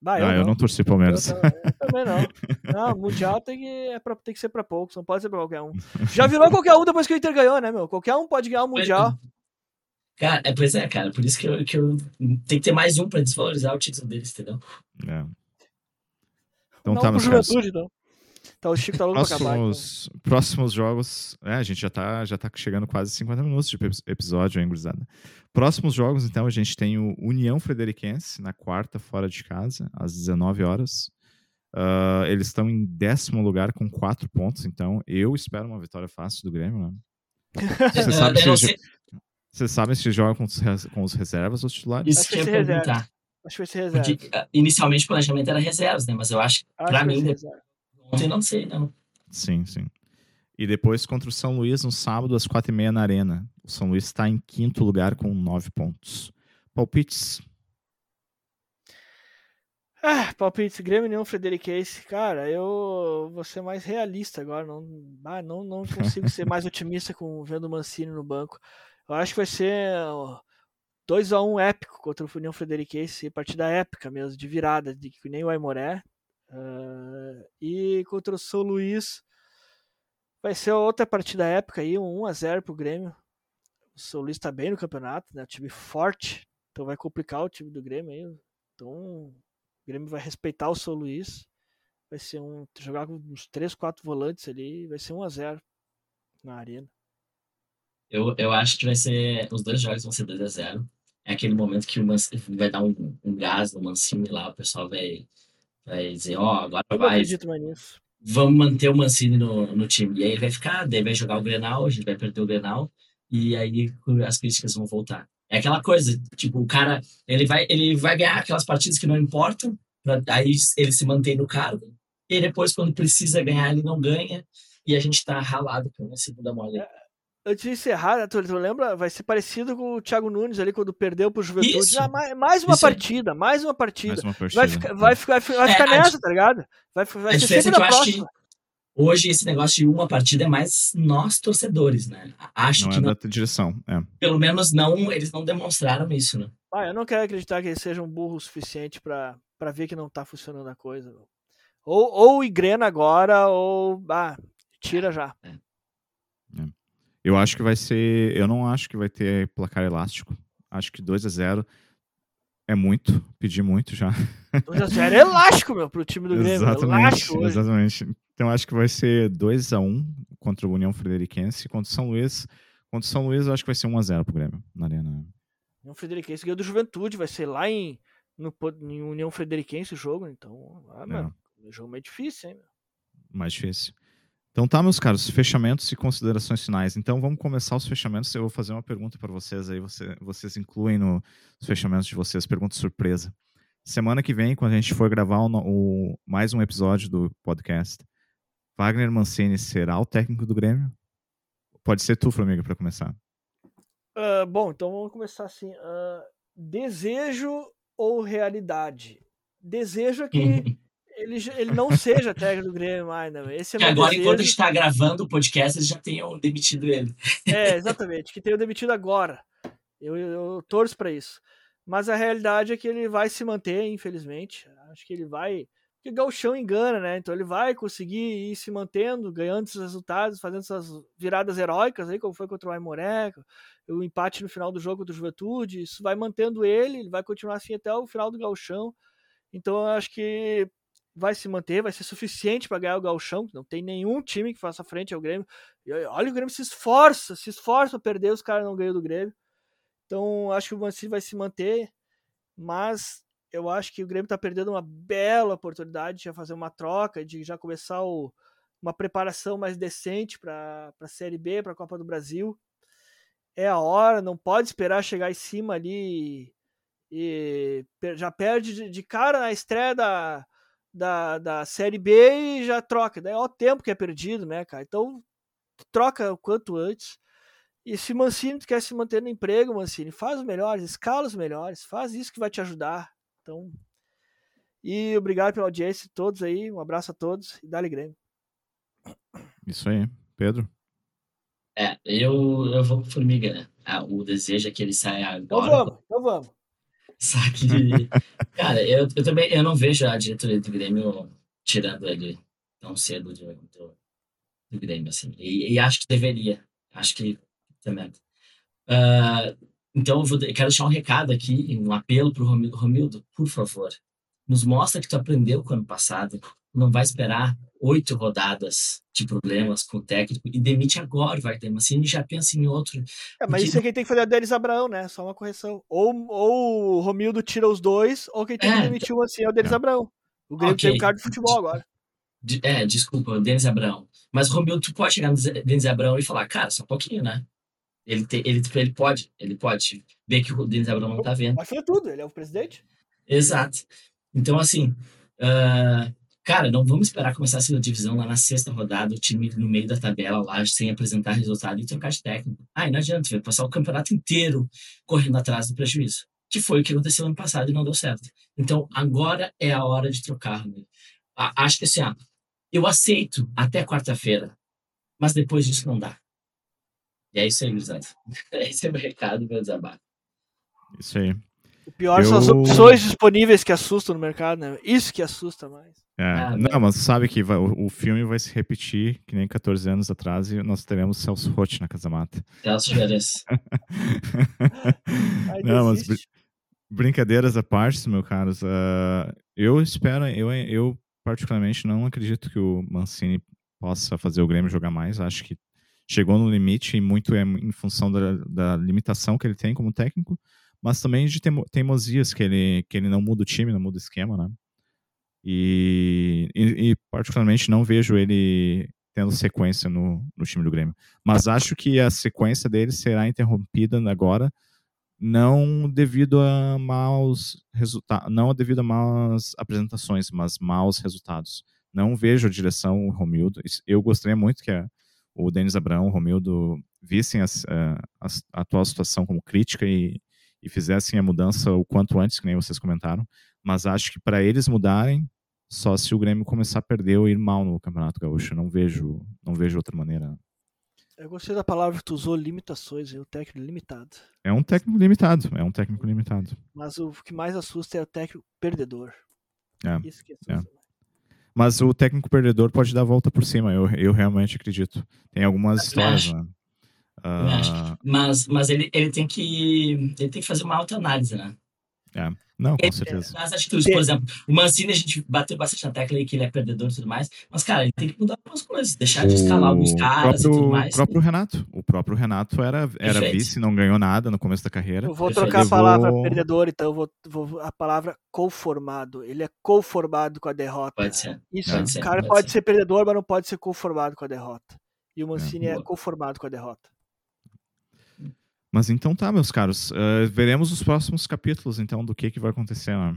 Bah, Ah, eu não torci Palmeiras. Eu, eu também não. Não, Mundial tem que, é pra, tem que ser pra poucos, não pode ser pra qualquer um. Já virou qualquer um depois que o Inter ganhou, né, meu? Qualquer um pode ganhar o Mundial. Cara, é, pois é, cara. Por isso que eu, que eu tem que ter mais um pra desvalorizar o título deles, entendeu? É. Então não tá, meus caros. Juventude, não. Tá, o Chico tá louco pra acabar. Próximos, próximos jogos. É, a gente já tá, já tá chegando quase 50 minutos de ep- episódio, hein, gurizada? Próximos jogos, então, a gente tem o União Frederiquense na quarta, fora de casa, às 19 horas. Ah, eles estão em décimo lugar com quatro pontos, então eu espero uma vitória fácil do Grêmio, né? Você Eu- sabe eu não se sei- Vocês sabem se joga com os, res- com os reservas ou os titulares? Isso Acho que eu ia perguntar. Acho que vai ser reserva. Porque ah, inicialmente o planejamento era reservas, né? Mas eu acho que Acho pra mim, ontem não sei, não. Sim, sim. E depois contra o São Luís no sábado às quatro e meia na Arena. O São Luís está em quinto lugar com nove pontos. Palpites? Ah, palpite, Grêmio União Frederiquense. Cara, eu vou ser mais realista agora. Não, ah, não, não consigo ser mais otimista com vendo o Mancini no banco. Eu acho que vai ser 2x1 épico contra o União Frederiquense. Partida épica mesmo, de virada, de que nem o Aimoré. Ah, e contra o São Luís vai ser outra partida épica aí, um 1x0 pro Grêmio. O São Luís tá bem no campeonato, né? Um time forte. Então vai complicar o time do Grêmio aí. Então o Grêmio vai respeitar o São Luís. Vai ser um. Jogar com uns 3, 4 volantes ali. Vai ser 1x0 na arena. Eu, eu acho que vai ser. Os dois jogos vão ser 2 a 0 É aquele momento que o Mancini vai dar um, um gás no Mancini lá, o pessoal vai, vai dizer, ó, agora Eu não vai. acredito mais nisso. Vamos manter o Mancini no, no time. E aí ele vai ficar, daí vai jogar o Grenal, a gente vai perder o Grenal, e aí as críticas vão voltar. É aquela coisa, tipo, o cara, ele vai, ele vai ganhar aquelas partidas que não importam, pra, aí ele se mantém no cargo, e depois, quando precisa ganhar, ele não ganha, e a gente tá ralado com a segunda mole. Antes de encerrar, né, tu, tu lembra? Vai ser parecido com o Thiago Nunes ali quando perdeu pro Juventude. Isso. Ah, mais, mais uma partida, mais uma partida. Mais uma partida. Vai ficar, vai ficar, vai É, ficar a nessa, tá ligado? Vai, vai a ser é sempre na acho próxima. que hoje esse negócio de uma partida é mais nós torcedores, né? Acho Não que é não- da direção. É. pelo menos não, eles não demonstraram isso, né? Ah, eu não quero acreditar que eles sejam burro o suficiente pra, pra ver que não tá funcionando a coisa. Ou, ou engrena agora, ou. Ah, tira já. Eu acho que vai ser. Eu não acho que vai ter placar elástico. Acho que 2 a 0 é muito. Pedir muito já. 2x0 é elástico, meu, pro time do Grêmio. exatamente. Elástico hoje. exatamente. Então acho que vai ser 2 a 1 contra o União Frederiquense. Contra o São Luís. Contra o São Luís, eu acho que vai ser 1 a 0 pro Grêmio na Arena. União Frederiquense ganhou do Juventude, vai ser lá em, no, em União Frederiquense o jogo, então. Ah, É. mano, o jogo meio difícil, hein, meu. mais difícil. Então tá, meus caros, fechamentos e considerações finais. Então vamos começar os fechamentos. Eu vou fazer uma pergunta para vocês aí, você- vocês incluem nos fechamentos de vocês, pergunta surpresa. Semana que vem, quando a gente for gravar o o- mais um episódio do podcast, Wagner Mancini será o técnico do Grêmio? Pode ser tu, Flamengo, para começar. Ah, bom, então vamos começar assim. ah, desejo ou realidade? Desejo é que ele, ele não seja técnico do Grêmio mais, né? Esse é Que agora, desejo. enquanto a gente tá gravando o podcast, eles já tenham demitido ele. É, exatamente, que tenha demitido agora. Eu, eu, torço pra isso. Mas a realidade é que ele vai se manter, infelizmente. Acho que ele vai. Porque Galchão engana, né? Então ele vai conseguir ir se mantendo, ganhando esses resultados, fazendo essas viradas heróicas aí, como foi contra o Aimoré, o empate no final do jogo do Juventude. Isso vai mantendo ele, ele vai continuar assim até o final do Galchão. Então eu acho que vai se manter, vai ser suficiente para ganhar o Galchão. Não tem nenhum time que faça frente ao Grêmio. E olha, o Grêmio se esforça, se esforça para perder, os caras não ganham do Grêmio. Então, acho que o Mancini vai se manter, mas eu acho que o Grêmio está perdendo uma bela oportunidade de já fazer uma troca, de já começar o, uma preparação mais decente para a Série B, para a Copa do Brasil. É a hora, não pode esperar chegar em cima ali e, e já perde de, de cara na estreia da, da, da Série B e já troca. Daí é o tempo que é perdido, né, cara? Então, troca o quanto antes. E se Mancini tu quer se manter no emprego, Mancini, faz os melhores, escala os melhores, faz isso que vai te ajudar. Então, e obrigado pela audiência de todos aí, um abraço a todos e dá-lhe Grêmio. Isso aí. Pedro? É, eu, eu vou com Formiga, né? Ah, o desejo é que ele saia Então agora. vamos, então vamos. Só que, cara, eu, eu também eu não vejo a diretoria do Grêmio tirando ele tão cedo do, do, do Grêmio, assim. E, e acho que deveria. Acho que também. Ah, então, eu, vou, eu quero deixar um recado aqui, um apelo pro Romildo. Romildo, por favor, nos mostra que tu aprendeu com o ano passado. Não vai esperar oito rodadas de problemas com o técnico e demite agora o Wagner Mancini já pensa em outro. É, mas isso é quem tem que fazer é o Denis Abraão, né? Só uma correção. Ou, ou o Romildo tira os dois, ou quem tem que É, demitir o assim é o Denis é. Abraão. O Grêmio Ok. tem um cara de futebol agora. De- É, desculpa, o Denis Abrão. Mas o Romildo, tu pode chegar no Denis Abrão e falar, cara, só um pouquinho, né? Ele, te, ele, ele pode, ele pode ver que o Denis Abrão não tá vendo. Pode fazer tudo, ele é o presidente. Exato. Então, assim, ah, cara, não vamos esperar começar a segunda divisão lá na sexta rodada, o time no meio da tabela lá, sem apresentar resultado e trocar de técnico. Ai, não adianta, vai passar o campeonato inteiro correndo atrás do prejuízo. Que foi o que aconteceu ano passado e não deu certo. Então, agora é a hora de trocar. A- Acho que assim, ó, eu aceito até quarta-feira, mas depois disso não dá. E é isso aí, gurizada. Esse é o meu recado, meu desabafo. Isso aí. O pior são as Eu- opções disponíveis que assustam no mercado, né? Isso que assusta mais. É, Ah, não, mas sabe que vai- o, o filme vai se repetir, que nem 14 anos atrás, e nós teremos Celso Rotti na Casa Mata. Celso. Ainda Não, mas existe. Brincadeiras à parte, meus caros, ah, eu espero, eu, eu particularmente não acredito que o Mancini possa fazer o Grêmio jogar mais. Acho que chegou no limite e muito é em função da, da limitação que ele tem como técnico, mas também de teimo- teimosias que ele, que ele não muda o time, não muda o esquema, né? E, e, e, particularmente não vejo ele tendo sequência no, no time do Grêmio. Mas acho que a sequência dele será interrompida agora não devido a maus resultados, não devido a maus apresentações, mas maus resultados. Não vejo a direção o Romildo. Eu gostaria muito que a- o Denis Abraão, o Romildo vissem a, as- a atual situação como crítica e, e fizessem a mudança o quanto antes, que nem vocês comentaram. Mas acho que para eles mudarem, só se o Grêmio começar a perder ou ir mal no Campeonato Gaúcho. Não vejo, não vejo outra maneira. Eu gostei da palavra que tu usou, limitações, o técnico limitado. É um técnico limitado. É um técnico limitado. Mas o que mais assusta é o técnico perdedor. É, Isso que assusta. mais. Mas o técnico perdedor pode dar a volta por cima, eu, eu realmente acredito. Tem algumas histórias, acho. né? Ah, Mas, mas ele, ele, tem que, ele tem que fazer uma autoanálise, né? não, com Ele- certeza. As atitudes, por exemplo, o Mancini, a gente bateu bastante na tecla aí que ele é perdedor e tudo mais, mas, cara, ele tem que mudar algumas coisas, deixar de escalar alguns caras e próprio, tudo mais. O próprio Renato. O próprio Renato era, era Perfeito. vice, não ganhou nada no começo da carreira. Eu vou Perfeito. trocar a palavra Levou- perdedor, então eu vou, vou a palavra conformado. Ele é conformado com a derrota. Pode ser. Isso, pode o ser, cara pode pode ser. ser perdedor, mas não pode ser conformado com a derrota. E o Mancini é, boa. conformado com a derrota. Mas então tá, meus caros. ah, veremos os próximos capítulos, então, do que, que vai acontecer. Né?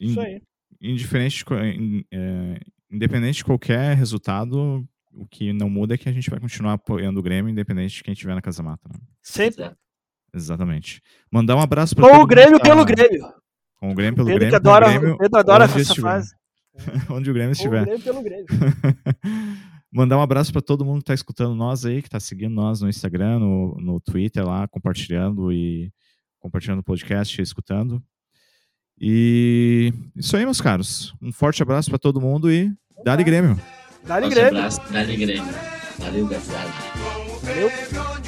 In- Isso aí. indiferente de in- é, independente de qualquer resultado, o que não muda é que a gente vai continuar apoiando o Grêmio, independente de quem estiver na Casa Mata. Né? Sempre. Exatamente. Mandar um abraço para Com o Grêmio tá- pelo Grêmio. Com o Grêmio pelo Pedro Grêmio. adora, Grêmio, Pedro adora essa estiver. frase. onde o Grêmio Com o estiver. Grêmio pelo Grêmio. Mandar um abraço para todo mundo que está escutando nós aí, que está seguindo nós no Instagram, no, no Twitter lá, compartilhando e compartilhando o podcast e escutando. E isso aí, meus caros. Um forte abraço para todo mundo e Dali Grêmio. Dá-lhe Grêmio. abraço, Dali Grêmio. Valeu, gurizada. Valeu.